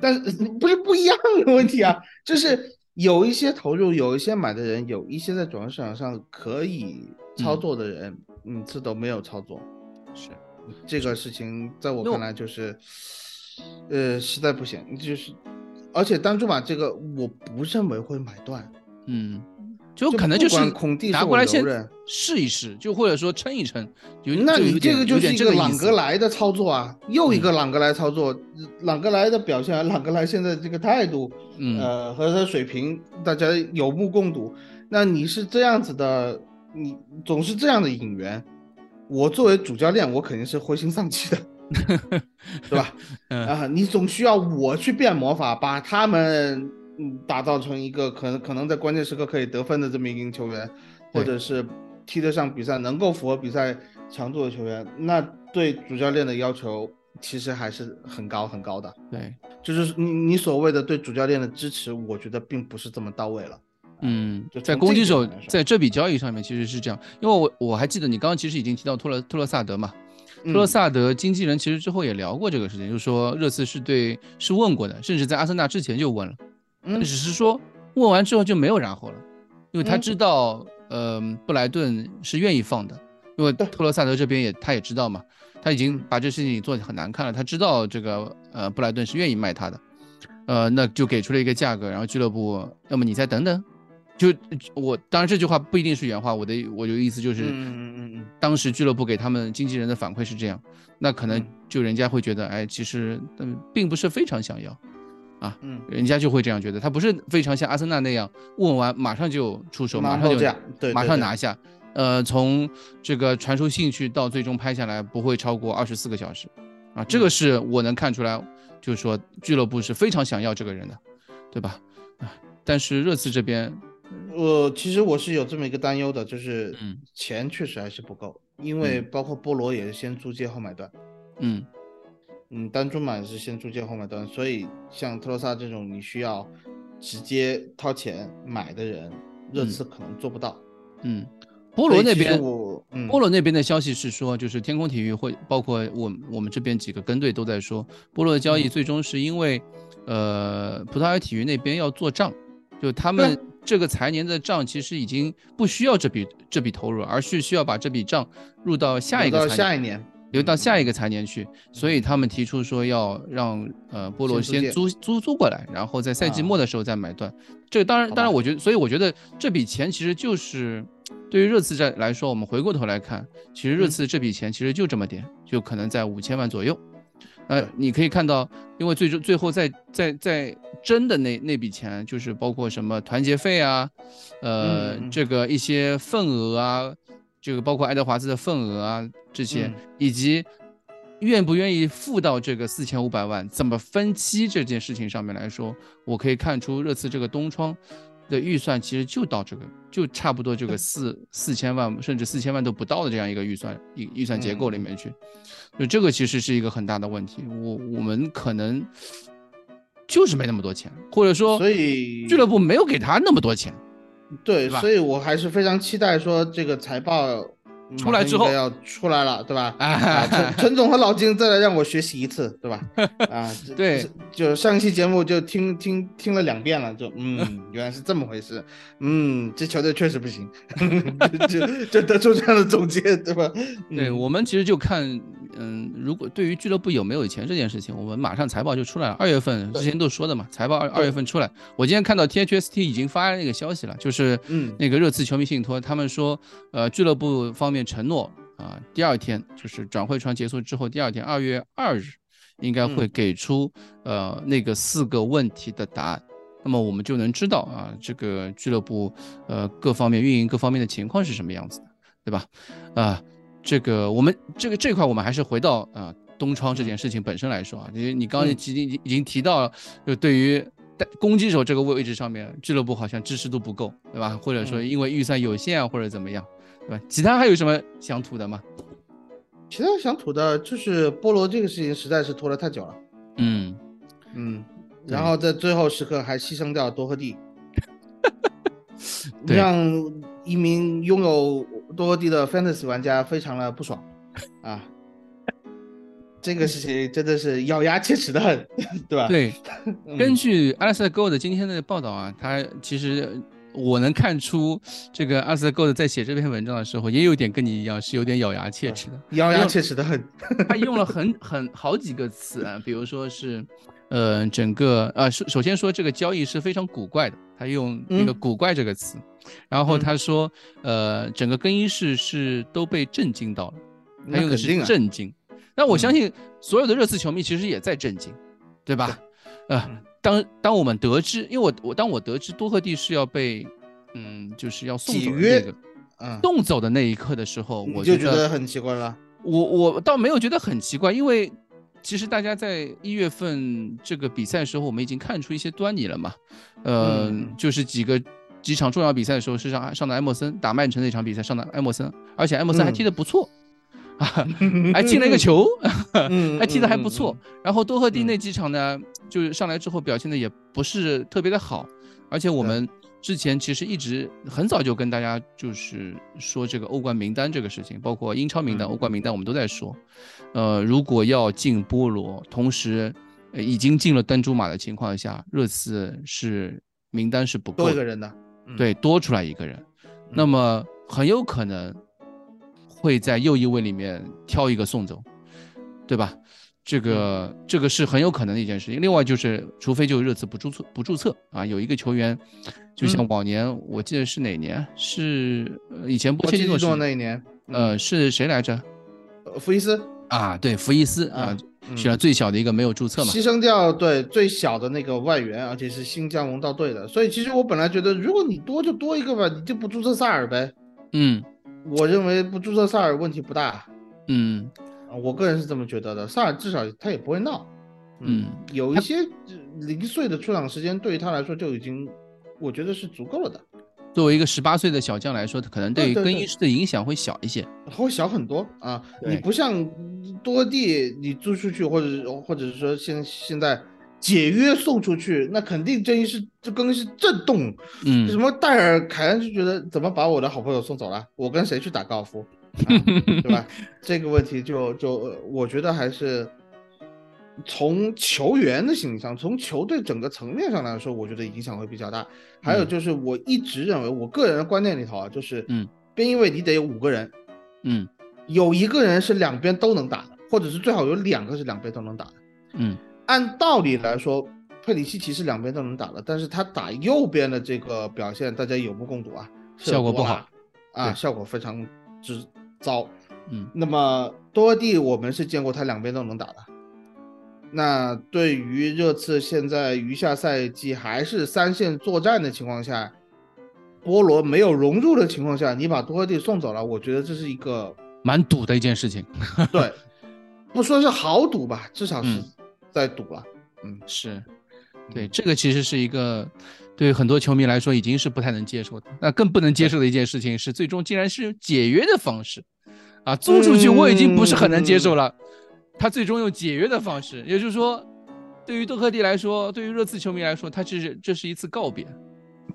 但是不是不一样的问题啊，就是。有一些投入，有一些买的人，有一些在转让市场上可以操作的人，嗯，这都没有操作，是这个事情在我看来就是，呃，实在不行，就是，而且单珠马这个我不认为会买断，嗯。就可能就是拿过来先试一试，就或者说撑一撑。那你这个就是一个朗格莱的操作啊，又一个朗格莱操作。朗格莱的表现，朗格莱现在这个态度，呃，和他水平，大家有目共睹。那你是这样子的，你总是这样的引援，我作为主教练，我肯定是灰心丧气的，对吧？啊，你总需要我去变魔法，把他们。嗯，打造成一个可能可能在关键时刻可以得分的这么一名球员，或者是踢得上比赛、能够符合比赛强度的球员，那对主教练的要求其实还是很高很高的。对，就是你你所谓的对主教练的支持，我觉得并不是这么到位了。嗯，在攻击手在这笔交易上面其实是这样，因为我我还记得你刚刚其实已经提到托勒托勒萨德嘛，托勒萨德经纪人其实之后也聊过这个事情，就是说热刺是对是问过的，甚至在阿森纳之前就问了。嗯，只是说问完之后就没有然后了，因为他知道，呃，布莱顿是愿意放的，因为托罗萨德这边也他也知道嘛，他已经把这事情做得很难看了，他知道这个呃布莱顿是愿意卖他的，呃，那就给出了一个价格，然后俱乐部要么你再等等，就我当然这句话不一定是原话，我的我的意思就是，嗯嗯嗯嗯，当时俱乐部给他们经纪人的反馈是这样，那可能就人家会觉得，哎，其实嗯并不是非常想要。啊，嗯，人家就会这样觉得，他不是非常像阿森纳那样问完马上就出手，马上就对，马上拿下。呃，从这个传输兴趣到最终拍下来不会超过二十四个小时，啊，这个是我能看出来，就是说俱乐部是非常想要这个人的，对吧？啊，但是热刺这边，呃，其实我是有这么一个担忧的，就是钱确实还是不够，因为包括波罗也是先租借后买断，嗯。嗯，单注买是先租借后买断，所以像特罗萨这种你需要直接掏钱买的人，热刺可能做不到。嗯，波罗那边，波罗那边的消息是说，就是天空体育会包括我我们这边几个跟队都在说，波罗的交易最终是因为，呃，葡萄牙体育那边要做账，就他们这个财年的账其实已经不需要这笔这笔投入，而是需要把这笔账入到下一个下一年。留到下一个财年去，所以他们提出说要让呃波罗先租租租过来，然后在赛季末的时候再买断。这个当然当然，我觉得，所以我觉得这笔钱其实就是对于热刺在来说，我们回过头来看，其实热刺这笔钱其实就这么点，就可能在五千万左右。呃，你可以看到，因为最终最后在在在争的那那笔钱，就是包括什么团结费啊，呃，这个一些份额啊。这个包括爱德华兹的份额啊这些，以及愿不愿意付到这个四千五百万，怎么分期这件事情上面来说，我可以看出热刺这个东窗的预算其实就到这个，就差不多这个四四千万，甚至四千万都不到的这样一个预算预预算结构里面去，就这个其实是一个很大的问题。我我们可能就是没那么多钱，或者说，所以俱乐部没有给他那么多钱。对，所以我还是非常期待说这个财报出来之后要出来了，对吧？啊，陈 陈总和老金再来让我学习一次，对吧？啊，对，就上一期节目就听听听了两遍了，就嗯，原来是这么回事，嗯，这球队确实不行，就就得出这样的总结，对吧？对我们其实就看。嗯，如果对于俱乐部有没有钱这件事情，我们马上财报就出来了。二月份之前都说的嘛，财报二二月份出来。我今天看到 T H S T 已经发那个消息了，就是嗯，那个热刺球迷信托他们说，呃，俱乐部方面承诺啊，第二天就是转会窗结束之后第二天，二月二日应该会给出呃那个四个问题的答案。那么我们就能知道啊，这个俱乐部呃各方面运营各方面的情况是什么样子的，对吧？啊。这个我们这个这块我们还是回到啊东窗这件事情本身来说啊，因为你刚刚已经已经提到，就对于攻击手这个位置上面，俱乐部好像支持度不够，对吧？或者说因为预算有限啊，或者怎么样，对吧？其他还有什么想吐的吗？其他想吐的就是菠萝这个事情实在是拖了太久了，嗯嗯，然后在最后时刻还牺牲掉多赫蒂，让一名拥有。多地的 fantasy 玩家非常的不爽啊，这个事情真的是咬牙切齿的很，对吧？对，根据阿瑟 Gold 今天的报道啊，他其实我能看出，这个阿瑟 Gold 在写这篇文章的时候，也有点跟你一样，是有点咬牙切齿的，咬牙切齿的很。他用了很很好几个词啊，比如说是，呃，整个呃首首先说这个交易是非常古怪的，他用那个古怪这个词。然后他说，呃，整个更衣室是都被震惊到了，他用的是震惊。那我相信所有的热刺球迷其实也在震惊，对吧？呃，当当我们得知，因为我我当我得知多赫蒂是要被，嗯，就是要送走那个，嗯，送走的那一刻的时候，我就觉得很奇怪了。我我倒没有觉得很奇怪，因为其实大家在一月份这个比赛的时候，我们已经看出一些端倪了嘛，呃，就是几个。几场重要比赛的时候是上上的埃默森打曼城那场比赛上的埃默森，而且埃默森还踢得不错，啊，还进了一个球，还踢得还不错。然后多赫蒂那几场呢，就是上来之后表现的也不是特别的好，而且我们之前其实一直很早就跟大家就是说这个欧冠名单这个事情，包括英超名单、欧冠名单，我们都在说，呃，如果要进波罗，同时已经进了丹朱马的情况下，热刺是名单是不够一个人的。对，多出来一个人，那么很有可能会在右翼位里面挑一个送走，对吧？这个这个是很有可能的一件事情。另外就是，除非就热刺不注册不注册啊，有一个球员，就像往年，我记得是哪年？是以前波切蒂诺那一年，呃，是谁来着？福伊斯啊，对，福伊斯啊。选了最小的一个没有注册嘛，牺牲掉对最小的那个外援，而且是新加盟到队的。所以其实我本来觉得，如果你多就多一个吧，你就不注册萨尔呗。嗯，我认为不注册萨尔问题不大。嗯，我个人是这么觉得的。萨尔至少他也不会闹。嗯，有一些零碎的出场时间对于他来说就已经，我觉得是足够了的。作为一个十八岁的小将来说，他可能对更衣室的影响会小一些，会小很多啊。你不像多地，你租出去，或者或者是说现现在解约送出去，那肯定更衣室这更衣室震动。嗯，什么戴尔凯恩就觉得怎么把我的好朋友送走了？我跟谁去打高尔夫？对吧？这个问题就就我觉得还是。从球员的心理上，从球队整个层面上来说，我觉得影响会比较大。还有就是，我一直认为，我个人的观念里头啊，就是，嗯，边翼位你得有五个人，嗯，有一个人是两边都能打的，或者是最好有两个是两边都能打的，嗯。按道理来说，佩里西奇是两边都能打的，但是他打右边的这个表现，大家有目共睹啊，效果不好啊，效果非常之糟。嗯，那么多蒂我们是见过他两边都能打的。那对于热刺现在余下赛季还是三线作战的情况下，波罗没有融入的情况下，你把多赫蒂送走了，我觉得这是一个蛮赌的一件事情。对，不说是豪赌吧，至少是在赌了。嗯，是，对，这个其实是一个对于很多球迷来说已经是不太能接受的。那更不能接受的一件事情是，最终竟然是用解约的方式啊，租出去我已经不是很能接受了。他最终用解约的方式，也就是说，对于多克蒂来说，对于热刺球迷来说，他这是这是一次告别，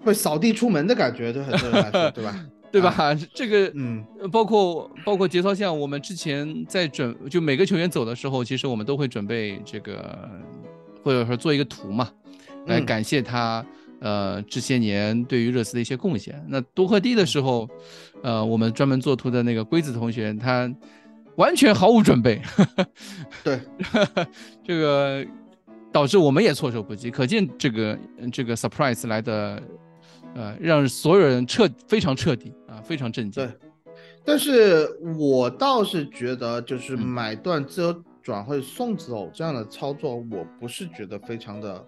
会扫地出门的感觉，对对吧？对吧？这个，嗯，包括包括节操像我们之前在准，就每个球员走的时候，其实我们都会准备这个，或者说做一个图嘛，来感谢他，呃，这些年对于热刺的一些贡献。那多赫蒂的时候，呃，我们专门做图的那个龟子同学，他。完全毫无准备，对，这个导致我们也措手不及。可见这个这个 surprise 来的，呃，让所有人彻非常彻底啊，非常震惊。对，但是我倒是觉得，就是买断自由转会送走这样的操作，我不是觉得非常的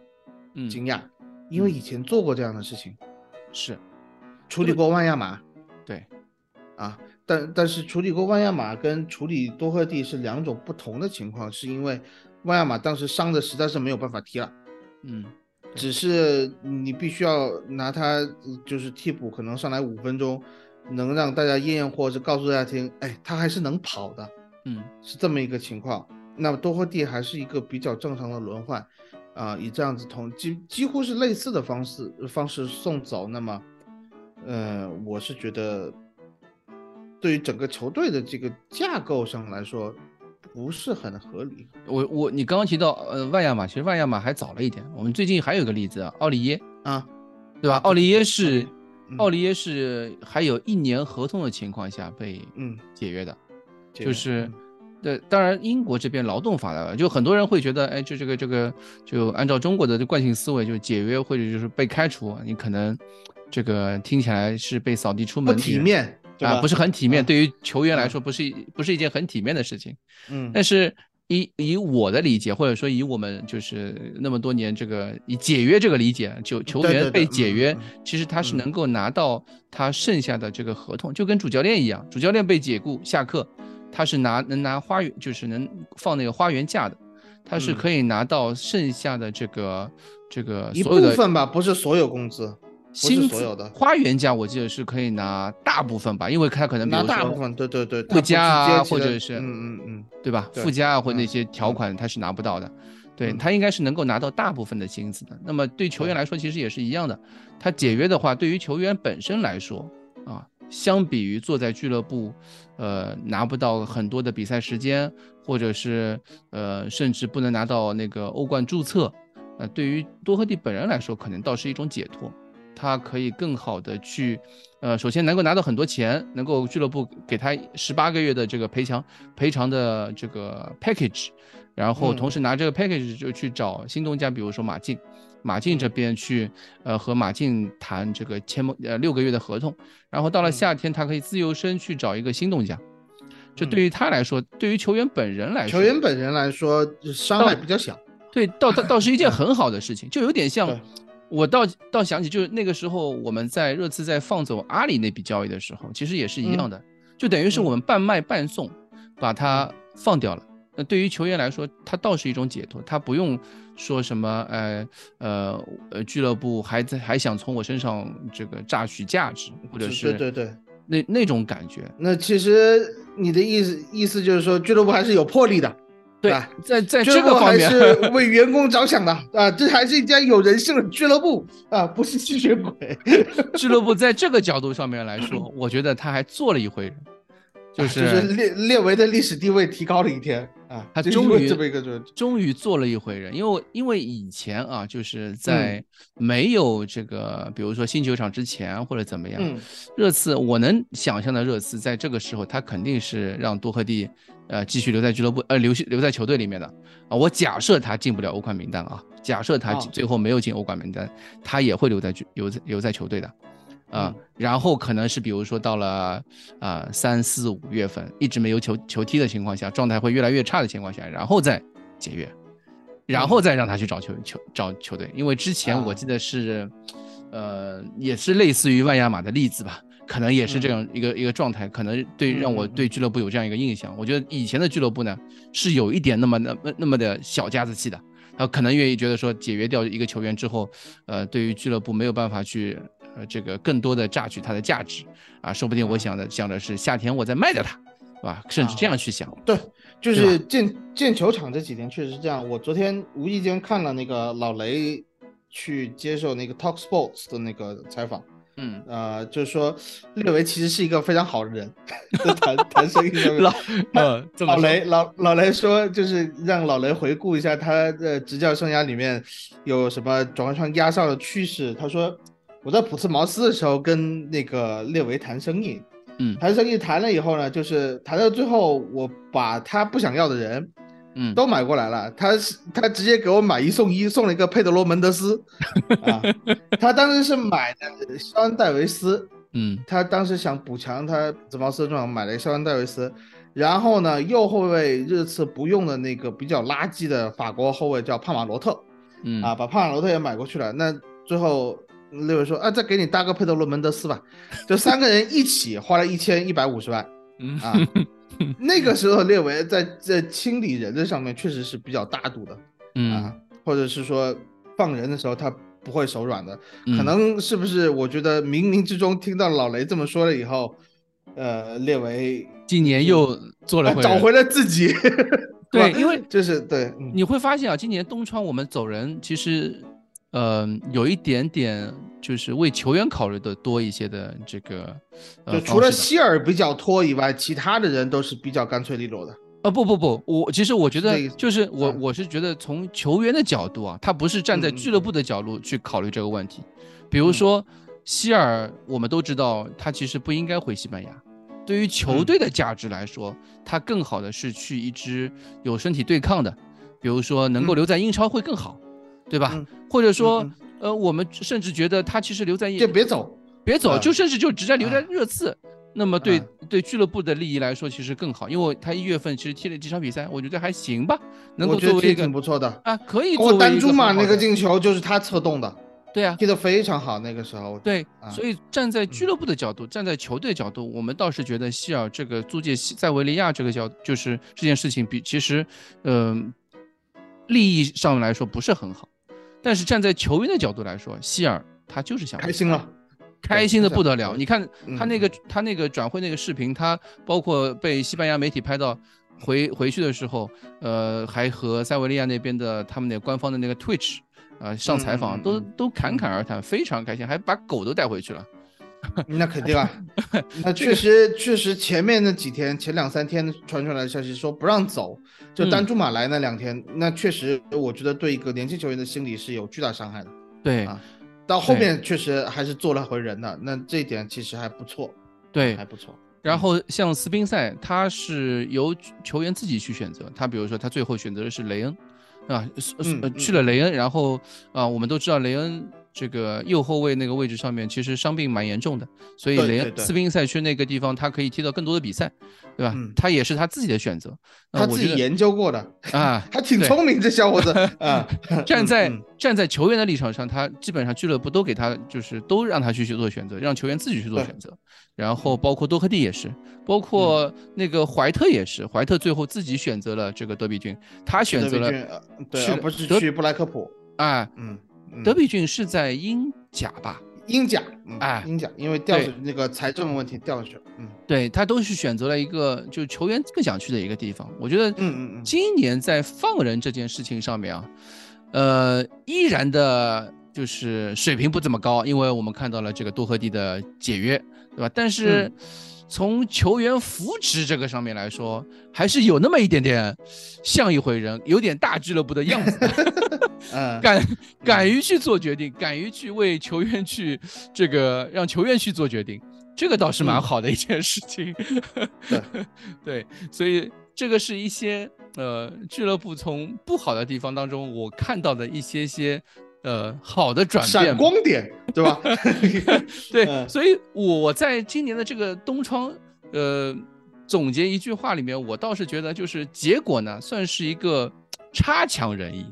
惊讶，因为以前做过这样的事情，是处理过万亚马，对，啊。但但是处理过万亚马跟处理多赫蒂是两种不同的情况，是因为万亚马当时伤的实在是没有办法踢了，嗯，只是你必须要拿他就是替补，可能上来五分钟，能让大家验验或者告诉大家听，哎，他还是能跑的，嗯，是这么一个情况。那么多赫蒂还是一个比较正常的轮换，啊，以这样子同几几乎是类似的方式方式送走，那么，呃，我是觉得。对于整个球队的这个架构上来说，不是很合理。我我你刚刚提到呃万亚马，其实万亚马还早了一点。我们最近还有个例子啊，奥利耶啊，对吧？奥利耶是奥利耶是还有一年合同的情况下被嗯解约的，就是对。当然英国这边劳动法的，就很多人会觉得，哎，就这个这个就按照中国的惯性思维，就是解约或者就是被开除，你可能这个听起来是被扫地出门，不体面。啊，不是很体面，对于球员来说，不是不是一件很体面的事情。嗯，但是以以我的理解，或者说以我们就是那么多年这个以解约这个理解，就球员被解约，其实他是能够拿到他剩下的这个合同，就跟主教练一样，主教练被解雇下课，他是拿能拿花园，就是能放那个花园价的，他是可以拿到剩下的这个这个一部分吧，不是所有工资。薪所有的花园价，我记得是可以拿大部分吧，因为他可能拿大部分，对对对，附加啊，或者是嗯嗯嗯，对吧？附加啊或那些条款他是拿不到的，对他应该是能够拿到大部分的薪资的。那么对球员来说，其实也是一样的。他解约的话，对于球员本身来说啊，相比于坐在俱乐部，呃，拿不到很多的比赛时间，或者是呃，甚至不能拿到那个欧冠注册，呃，对于多赫蒂本人来说，可能倒是一种解脱。他可以更好的去，呃，首先能够拿到很多钱，能够俱乐部给他十八个月的这个赔偿赔偿的这个 package，然后同时拿这个 package 就去找新东家，比如说马竞，马竞这边去，呃，和马竞谈这个签呃六个月的合同，然后到了夏天他可以自由身去找一个新东家，这对于他来说，对于球员本人来说，球员本人来说伤害比较小，对，倒倒倒是一件很好的事情，就有点像。我倒倒想起，就是那个时候我们在热刺在放走阿里那笔交易的时候，其实也是一样的，就等于是我们半卖半送，把他放掉了。那对于球员来说，他倒是一种解脱，他不用说什么，呃呃呃，俱乐部还在还想从我身上这个榨取价值，或者是对对对，那那种感觉。那其实你的意思意思就是说，俱乐部还是有魄力的。对，在在这个方面是 为员工着想的啊，这还是一家有人性的俱乐部啊，不是吸血鬼俱乐部。在这个角度上面来说，我觉得他还做了一回人，就是就是列列维的历史地位提高了一天啊，他终于这么一个终于做了一回人，因为因为以前啊，就是在没有这个，比如说新球场之前或者怎么样，热刺我能想象的热刺在这个时候，他肯定是让多赫蒂。呃，继续留在俱乐部，呃，留留在球队里面的啊。我假设他进不了欧冠名单啊，假设他最后没有进欧冠名单，他也会留在留在留在球队的，啊。然后可能是比如说到了啊三四五月份一直没有球球踢的情况下，状态会越来越差的情况下，然后再解约，然后再让他去找球球找球队。因为之前我记得是呃，也是类似于万亚马的例子吧，可能也是这样一个一个状态，可能对让我对俱乐部有这样一个印象。我觉得以前的俱乐部呢，是有一点那么那么那么的小家子气的，他可能愿意觉得说解约掉一个球员之后，呃，对于俱乐部没有办法去呃这个更多的榨取它的价值啊，说不定我想的想的是夏天我再卖掉它，是吧？甚至这样去想。对，就是建建球场这几天确实是这样。我昨天无意间看了那个老雷。去接受那个 Talk Sports 的那个采访，嗯，呃，就是说列维其实是一个非常好的人，谈谈生意上面。老，呃，老雷老老雷说，就是让老雷回顾一下他的执教生涯里面有什么转换窗压哨的趋势。他说，我在普茨茅斯的时候跟那个列维谈生意，嗯，谈生意谈了以后呢，就是谈到最后，我把他不想要的人。嗯，都买过来了。他是他直接给我买一送一，送了一个佩德罗门德斯。啊，他当时是买的肖恩戴维斯。嗯，他当时想补强他紫毛斯状，买了肖恩戴维斯。然后呢，右后卫热刺不用的那个比较垃圾的法国后卫叫帕马罗特。嗯，啊，把帕马罗特也买过去了。那最后六位说啊，再给你搭个佩德罗门德斯吧。就三个人一起花了一千一百五十万。嗯啊。那个时候，列维在在清理人的上面确实是比较大度的，嗯啊，或者是说放人的时候他不会手软的，可能是不是？我觉得冥冥之中听到老雷这么说了以后，呃，列维今年又做了找回了自己，对，因为 就是对，你会发现啊，今年东窗我们走人其实。呃，有一点点就是为球员考虑的多一些的这个，就除了希尔比较拖以外，其他的人都是比较干脆利落的。啊，不不不，我其实我觉得就是我我是觉得从球员的角度啊，他不是站在俱乐部的角度去考虑这个问题。比如说希尔，我们都知道他其实不应该回西班牙。对于球队的价值来说，他更好的是去一支有身体对抗的，比如说能够留在英超会更好。对吧？或者说，呃，我们甚至觉得他其实留在就别走，别走，就甚至就直接留在热刺。那么对对俱乐部的利益来说，其实更好，因为他一月份其实踢了几场比赛，我觉得还行吧，能够作为一个挺不错的啊，可以作为单珠嘛，那个进球就是他策动的，对啊，踢得非常好那个时候。对，所以站在俱乐部的角度，站在球队角度，我们倒是觉得希尔这个租借塞维利亚这个角，就是这件事情比其实，嗯，利益上来说不是很好。但是站在球员的角度来说，希尔他就是想开心了，开心的不得了。你看他那个他那个转会那个视频，他包括被西班牙媒体拍到回回去的时候，呃，还和塞维利亚那边的他们那官方的那个 Twitch 啊上采访，都都侃侃而谈，非常开心，还把狗都带回去了。那肯定啊，那确实确实前面那几天前两三天传出来的消息说不让走。就单珠马来那两天，那确实，我觉得对一个年轻球员的心理是有巨大伤害的。对啊，到后面确实还是做了回人的，那这一点其实还不错。对，还不错。然后像斯宾塞，他是由球员自己去选择，他比如说他最后选择的是雷恩，啊，去了雷恩，然后啊，我们都知道雷恩。这个右后卫那个位置上面，其实伤病蛮严重的，所以连斯宾塞去那个地方，他可以踢到更多的比赛，对吧？他也是他自己的选择，他自己研究过的啊，还挺聪明，这小伙子 啊。站在站在球员的立场上，他基本上俱乐部都给他，就是都让他去去做选择，让球员自己去做选择。然后包括多克蒂也是，包括那个怀特也是，怀特最后自己选择了这个德比郡，他选择了去不是去布莱克普啊，嗯。德比郡是在英甲吧？英甲，哎，英甲，因为调那个财政问题调去了。嗯，对他都是选择了一个就球员更想去的一个地方。我觉得，嗯嗯嗯，今年在放人这件事情上面啊，呃，依然的就是水平不怎么高，因为我们看到了这个多赫蒂的解约，对吧？但是。从球员扶持这个上面来说，还是有那么一点点像一回人，有点大俱乐部的样子。嗯，敢敢于去做决定，敢于去为球员去这个让球员去做决定，这个倒是蛮好的一件事情。对 对，所以这个是一些呃俱乐部从不好的地方当中我看到的一些些。呃，好的转变，闪光点，对吧？对，所以我在今年的这个东窗，呃，总结一句话里面，我倒是觉得，就是结果呢，算是一个差强人意，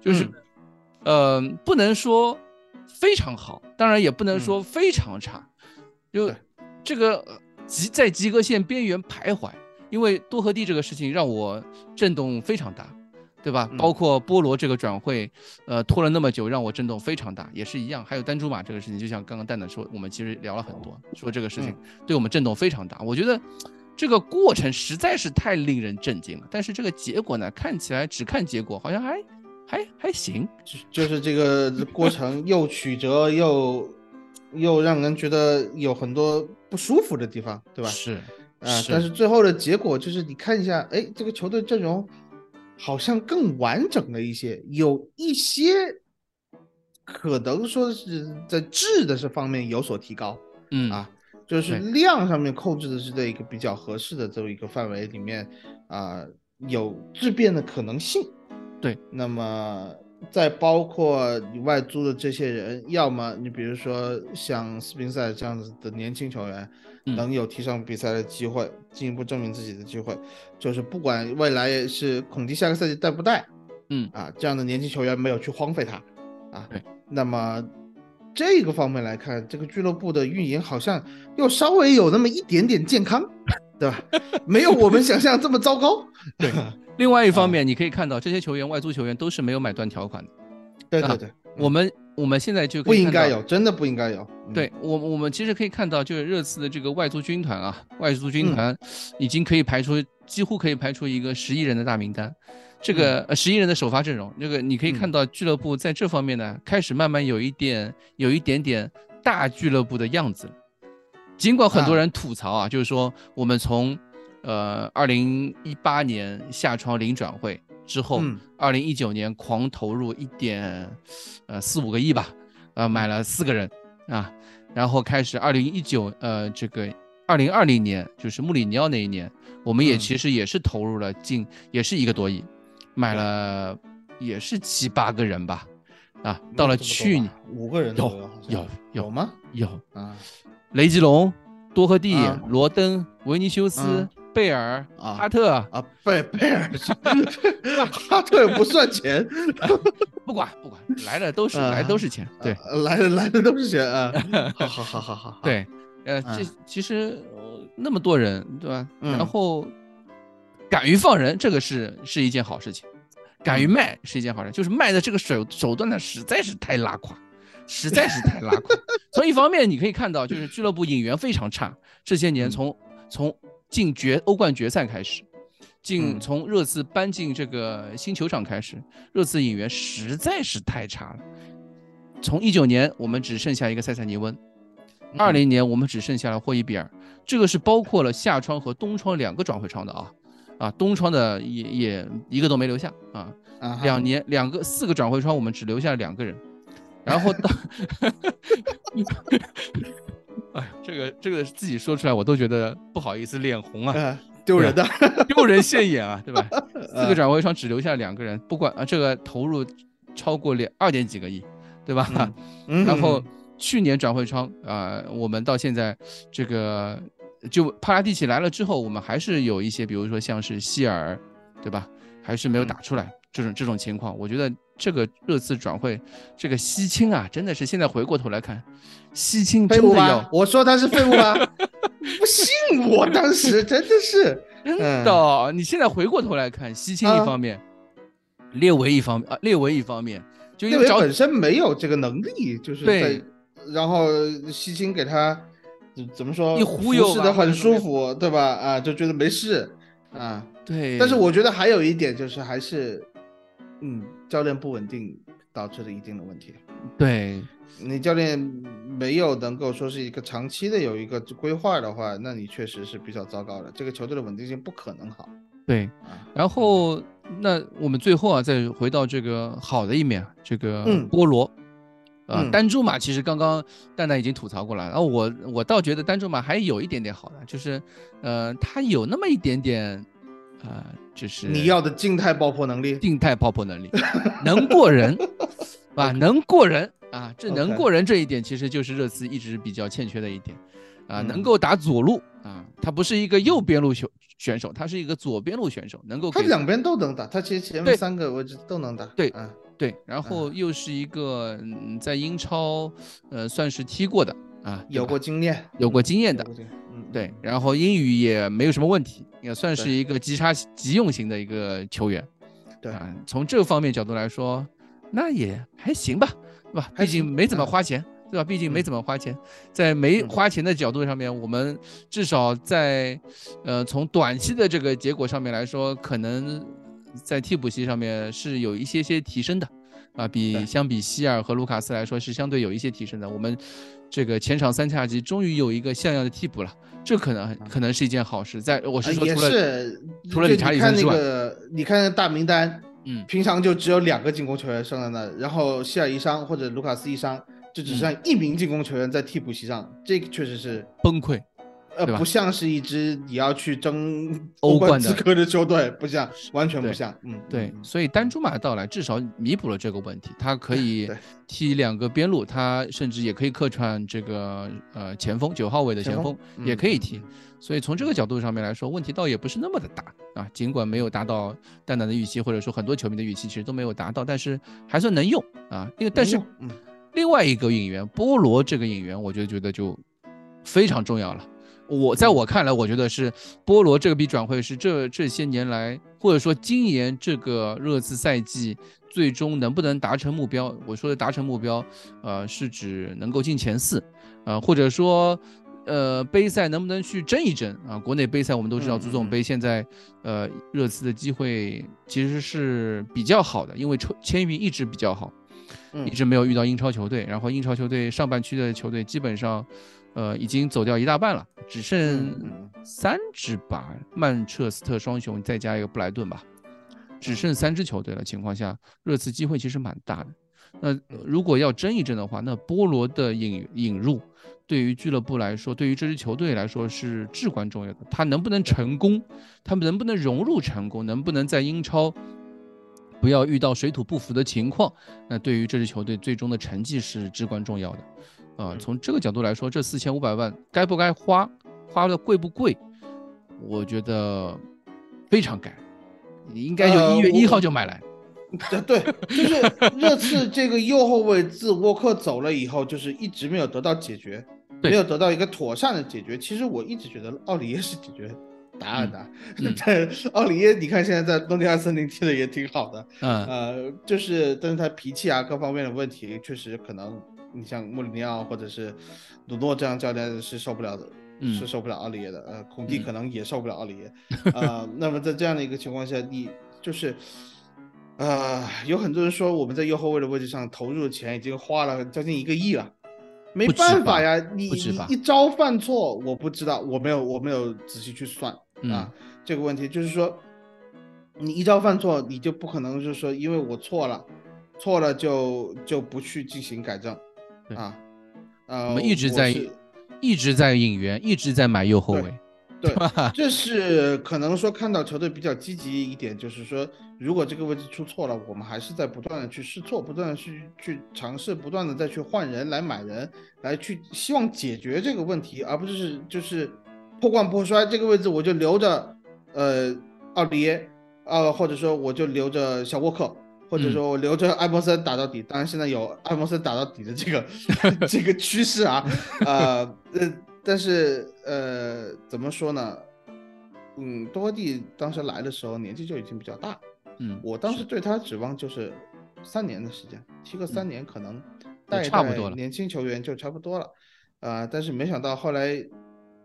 就是，呃，不能说非常好，当然也不能说非常差，就这个及在及格线边缘徘徊。因为多和地这个事情让我震动非常大，对吧？包括波罗这个转会，呃，拖了那么久，让我震动非常大，也是一样。还有丹珠马这个事情，就像刚刚蛋蛋说，我们其实聊了很多，说这个事情对我们震动非常大。我觉得这个过程实在是太令人震惊了，但是这个结果呢，看起来只看结果，好像还。还还行，就是这个 过程又曲折又又让人觉得有很多不舒服的地方，对吧？是啊，但是最后的结果就是你看一下，哎，这个球队阵容好像更完整了一些，有一些可能说是在质的这方面有所提高，嗯啊，就是量上面控制的是在一个比较合适的这么一个范围里面啊，有质变的可能性。对，那么再包括你外租的这些人，要么你比如说像斯宾塞这样子的年轻球员，能有提上比赛的机会，进一步证明自己的机会，就是不管未来是孔蒂下个赛季带不带，嗯。啊，这样的年轻球员没有去荒废他，啊，对，那么这个方面来看，这个俱乐部的运营好像又稍微有那么一点点健康，对吧？没有我们想象这么糟糕，对。另外一方面，你可以看到这些球员，外租球员都是没有买断条款的。对对对，我们我们现在就不应该有，真的不应该有。对我我们其实可以看到，就是热刺的这个外租军团啊，外租军团已经可以排出，几乎可以排出一个十亿人的大名单。这个呃十亿人的首发阵容，这个你可以看到俱乐部在这方面呢，开始慢慢有一点有一点点大俱乐部的样子了。尽管很多人吐槽啊，就是说我们从呃，二零一八年夏窗零转会之后，二零一九年狂投入一点，呃四五个亿吧，呃买了四个人啊，然后开始二零一九呃这个二零二零年就是穆里尼奥那一年，我们也其实也是投入了近也是一个多亿，买了也是七八个人吧，啊，到了去年五个人有有有吗？有啊，雷吉隆、多赫蒂、罗登、维尼修斯。贝尔啊，哈特。啊，贝贝尔，哈特不算钱，不管不管，来的都是来都是钱，对，来的来的都是钱啊，好好好好好，对，呃，这其实那么多人，对吧？然后敢于放人，这个是是一件好事情，敢于卖是一件好事，就是卖的这个手手段呢，实在是太拉垮，实在是太拉垮。从一方面你可以看到，就是俱乐部引援非常差，这些年从从。进决欧冠决赛开始，进从热刺搬进这个新球场开始，热刺引援实在是太差了。从一九年我们只剩下一个塞塞尼温，二零年我们只剩下了霍伊比尔，这个是包括了夏窗和冬窗两个转会窗的啊啊，冬窗的也也一个都没留下啊，两年两个四个转会窗我们只留下了两个人，然后到。哎，这个这个自己说出来我都觉得不好意思，脸红啊，丢人的，丢人现眼啊，对吧？四个转会窗只留下两个人，不管啊，这个投入超过两二点几个亿，对吧？然后去年转会窗啊，我们到现在这个就帕拉蒂奇来了之后，我们还是有一些，比如说像是希尔，对吧？还是没有打出来这种这种情况，我觉得。这个热刺转会，这个西青啊，真的是现在回过头来看，西青真的要我说他是废物吗？不信我当时真的是真的。你现在回过头来看，西青一方面，列维一方面啊，列维一方面，就因为本身没有这个能力，就是对，然后西青给他怎么说，一忽悠的很舒服，对吧？啊，就觉得没事啊。对。但是我觉得还有一点就是还是。嗯，教练不稳定导致了一定的问题。对你教练没有能够说是一个长期的有一个规划的话，那你确实是比较糟糕的。这个球队的稳定性不可能好。对，然后那我们最后啊，再回到这个好的一面，这个波罗，啊，丹朱马其实刚刚蛋蛋已经吐槽过了，然后我我倒觉得丹朱马还有一点点好的，就是呃，他有那么一点点。啊，就是你要的静态爆破能力，静态爆破能力 能过人，啊，能过人啊，这能过人这一点其实就是热刺一直比较欠缺的一点，啊，能够打左路啊，他不是一个右边路选选手，他是一个左边路选手，能够他两边都能打，他其实前面三个位置都能打，对，对，然后又是一个在英超呃算是踢过的啊，有过经验，有过经验的，嗯，对，然后英语也没有什么问题，也算是一个急插急用型的一个球员，对啊，从这方面角度来说，那也还行吧，对吧？毕竟没怎么花钱。对吧？毕竟没怎么花钱，在没花钱的角度上面，我们至少在，呃，从短期的这个结果上面来说，可能在替补席上面是有一些些提升的，啊，比相比希尔和卢卡斯来说是相对有一些提升的。我们这个前场三叉戟终于有一个像样的替补了，这可能可能是一件好事。在我是说，除了除了理查里森之外，你看那个大名单，嗯，平常就只有两个进攻球员上在那，然后希尔一伤或者卢卡斯一伤。就只剩一名进攻球员在替补席上，这个确实是崩溃，呃，不像是一支你要去争欧冠资格的球队，不像，完全不像，嗯，对，所以丹朱马的到来至少弥补了这个问题，他可以踢两个边路，他甚至也可以客串这个呃前锋九号位的前锋也可以踢，所以从这个角度上面来说，问题倒也不是那么的大啊，尽管没有达到蛋蛋的预期，或者说很多球迷的预期，其实都没有达到，但是还算能用啊，因为但是嗯。另外一个引援波罗这个引援，我就觉得就非常重要了。我在我看来，我觉得是波罗这个笔转会是这这些年来，或者说今年这个热刺赛季最终能不能达成目标？我说的达成目标，呃，是指能够进前四，呃，或者说，呃，杯赛能不能去争一争啊？国内杯赛我们都知道，足总杯现在，呃，热刺的机会其实是比较好的，因为抽签运一直比较好。一直没有遇到英超球队，然后英超球队上半区的球队基本上，呃，已经走掉一大半了，只剩三支吧，曼彻斯特双雄再加一个布莱顿吧，只剩三支球队的情况下，热刺机会其实蛮大的。那如果要争一争的话，那波罗的引引入对于俱乐部来说，对于这支球队来说是至关重要的。他能不能成功？他们能不能融入成功？能不能在英超？不要遇到水土不服的情况，那对于这支球队最终的成绩是至关重要的，啊，从这个角度来说，这四千五百万该不该花，花的贵不贵？我觉得非常该，你应该就一月一号就买来。对，就是 热刺这个右后卫自沃克走了以后，就是一直没有得到解决，没有得到一个妥善的解决。其实我一直觉得奥里耶是解决。答案的，但奥里耶，你看现在在诺丁汉森林踢的也挺好的，嗯，呃，就是，但是他脾气啊，各方面的问题，确实可能，你像穆里尼奥或者是鲁诺这样教练是受不了的，是受不了奥里耶的，呃，孔蒂可能也受不了奥里耶，啊，那么在这样的一个情况下，你就是，呃，有很多人说我们在右后卫的位置上投入的钱已经花了将近一个亿了。没办法呀，你你一招犯错，我不知道，我没有我没有仔细去算啊。这个问题就是说，你一招犯错，你就不可能就是说，因为我错了，错了就就不去进行改正啊。呃，我们一直在一直在引援，一直在买右后卫。对，这是可能说看到球队比较积极一点，就是说，如果这个位置出错了，我们还是在不断的去试错，不断的去去尝试，不断的再去换人来买人，来去希望解决这个问题，而不是就是破罐破摔，这个位置我就留着，呃，奥里耶，呃，或者说我就留着小沃克，或者说我留着埃莫森打到底。当然现在有埃莫森打到底的这个 这个趋势啊，呃呃。但是，呃，怎么说呢？嗯，多蒂当时来的时候年纪就已经比较大，嗯，我当时对他指望就是三年的时间，踢个三年可能带一带年轻球员就差不多了，啊，但是没想到后来，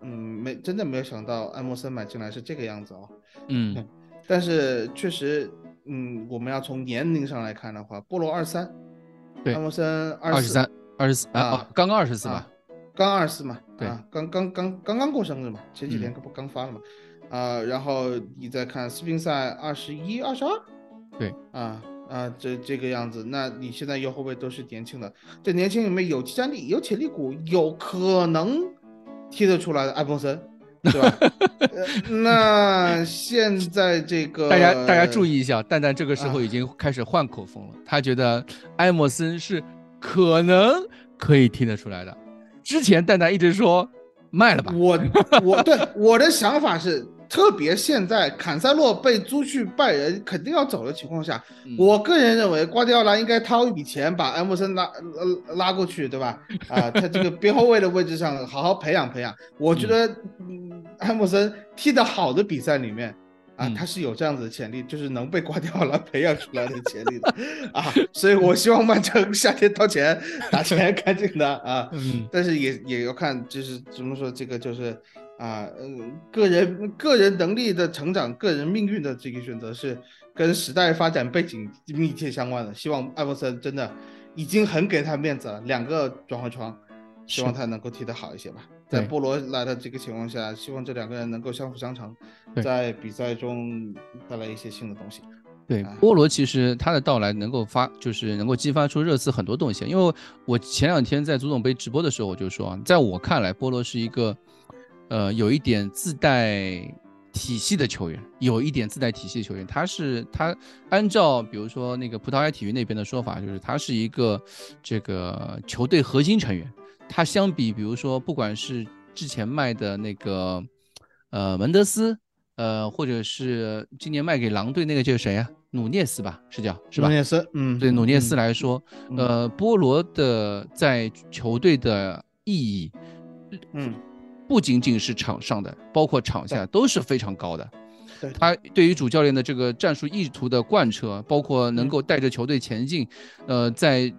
嗯，没真的没有想到艾默森买进来是这个样子哦，嗯，但是确实，嗯，我们要从年龄上来看的话，波罗二三，对，艾默森二十三，二十四啊，刚刚二十四吧。刚二十四嘛，对啊，刚刚刚刚刚过生日嘛，前几天不刚发了嘛，啊，然后你再看斯宾塞二十一、二十二，对，啊啊，这这个样子，那你现在右后卫都是年轻的，这年轻里面有战力、有潜力股，有可能踢得出来的艾弗森，对吧？那现在这个大家大家注意一下，蛋蛋这个时候已经开始换口风了，他觉得艾默森是可能可以听得出来的。之前蛋蛋一直说卖了吧，我我对我的想法是特别现在坎塞洛被租去拜仁，肯定要走的情况下，我个人认为瓜迪奥拉应该掏一笔钱把埃默森拉呃拉过去，对吧？啊，他这个边后卫的位置上好好培养培养。我觉得埃默森踢得好的比赛里面啊，他是有这样子的潜力，就是能被瓜迪奥拉培养出来的潜力的 啊。所以我希望曼城夏天掏钱打钱干净的啊。但是也也要看，就是怎么说这个就是。啊，嗯，个人个人能力的成长，个人命运的这个选择是跟时代发展背景密切相关的。希望艾弗森真的已经很给他面子了，两个转会窗，希望他能够踢得好一些吧。在波罗来的这个情况下，希望这两个人能够相辅相成，在比赛中带来一些新的东西。对，波罗其实他的到来能够发，就是能够激发出热刺很多东西。因为我前两天在足总杯直播的时候，我就说啊，在我看来，波罗是一个。呃，有一点自带体系的球员，有一点自带体系的球员，他是他按照比如说那个葡萄牙体育那边的说法，就是他是一个这个球队核心成员。他相比，比如说不管是之前卖的那个呃门德斯，呃，或者是今年卖给狼队那个叫谁呀？努涅斯吧，是叫是吧？努涅斯，嗯，对，努涅斯来说，呃，波罗的在球队的意义，嗯。不仅仅是场上的，包括场下都是非常高的。对他对于主教练的这个战术意图的贯彻，包括能够带着球队前进，呃，在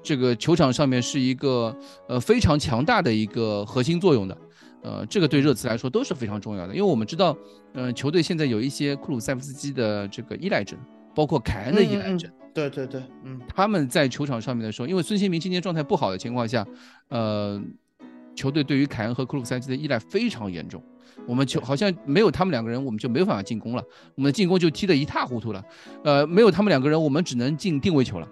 这个球场上面是一个呃非常强大的一个核心作用的。呃，这个对热刺来说都是非常重要的，因为我们知道，嗯，球队现在有一些库鲁塞夫斯基的这个依赖症，包括凯恩的依赖症。对对对，嗯，他们在球场上面的时候，因为孙兴民今天状态不好的情况下，呃。球队对于凯恩和克鲁塞基的依赖非常严重，我们球好像没有他们两个人，我们就没有办法进攻了，我们的进攻就踢得一塌糊涂了。呃，没有他们两个人，我们只能进定位球了，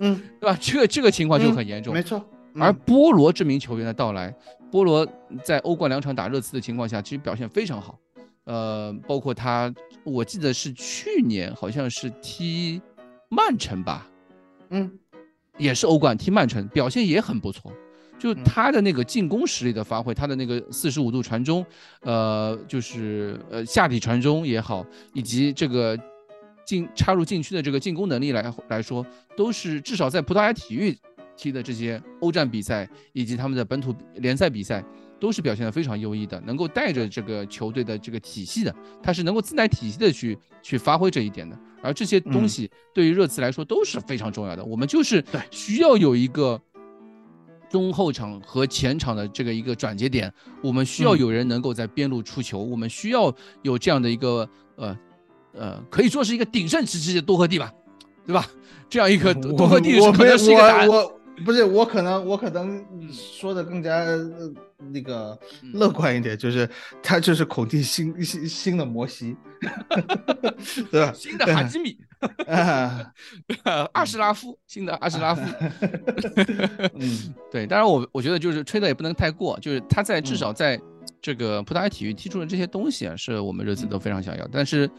嗯，对吧？这个这个情况就很严重，没错。而波罗这名球员的到来，波罗在欧冠两场打热刺的情况下，其实表现非常好。呃，包括他，我记得是去年好像是踢曼城吧，嗯，也是欧冠踢曼城，表现也很不错。就他的那个进攻实力的发挥，他的那个四十五度传中，呃，就是呃下底传中也好，以及这个进插入禁区的这个进攻能力来来说，都是至少在葡萄牙体育踢的这些欧战比赛以及他们的本土联赛比赛，都是表现的非常优异的，能够带着这个球队的这个体系的，他是能够自带体系的去去发挥这一点的。而这些东西对于热刺来说都是非常重要的，我们就是需要有一个。中后场和前场的这个一个转接点，我们需要有人能够在边路出球，我们需要有这样的一个呃呃，可以说是一个鼎盛时期的多赫蒂吧，对吧？这样一个多赫蒂是可能是一个答案。不是我可能我可能说的更加那个乐观一点，就是他就是孔蒂新新新的摩西，对吧？新的哈基米，啊，阿什拉夫，新的阿什拉夫。嗯，对，当然我我觉得就是吹的也不能太过，就是他在至少在。这个葡萄牙体育踢出的这些东西啊，是我们热刺都非常想要。但是，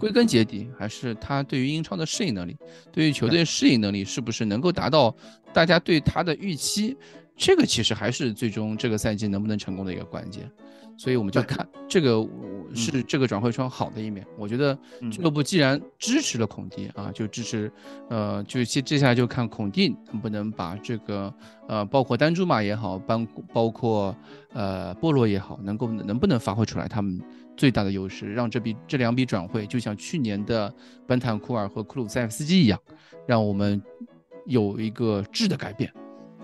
归根结底还是他对于英超的适应能力，对于球队适应能力是不是能够达到大家对他的预期？这个其实还是最终这个赛季能不能成功的一个关键。所以我们就看这个是这个转会窗好的一面。我觉得俱乐部既然支持了孔蒂啊，就支持，呃，就接接下来就看孔蒂能不能把这个呃，包括丹朱马也好，包包括呃波罗也好，能够能不能发挥出来他们最大的优势，让这笔这两笔转会就像去年的本坦库尔和库鲁塞夫斯基一样，让我们有一个质的改变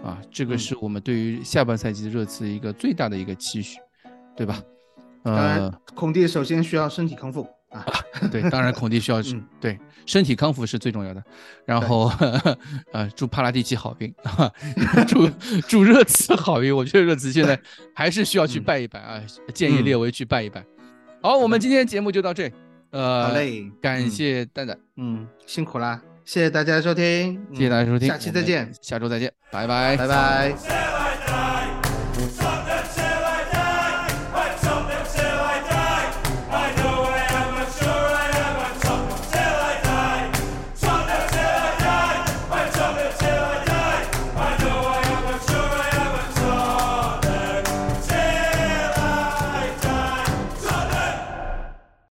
啊，这个是我们对于下半赛季的热刺一个最大的一个期许。对吧？当然，孔蒂首先需要身体康复啊。对，当然孔蒂需要对身体康复是最重要的。然后，呃，祝帕拉蒂奇好运 啊！祝祝热刺好运。我觉得热刺现在还是需要去拜一拜啊，建议列维去拜一拜。好，我们今天节目就到这。呃，好嘞，感谢蛋蛋，嗯，辛苦啦，谢谢大家收听，谢谢大家收听，下期再见，下周再见，拜拜，拜拜。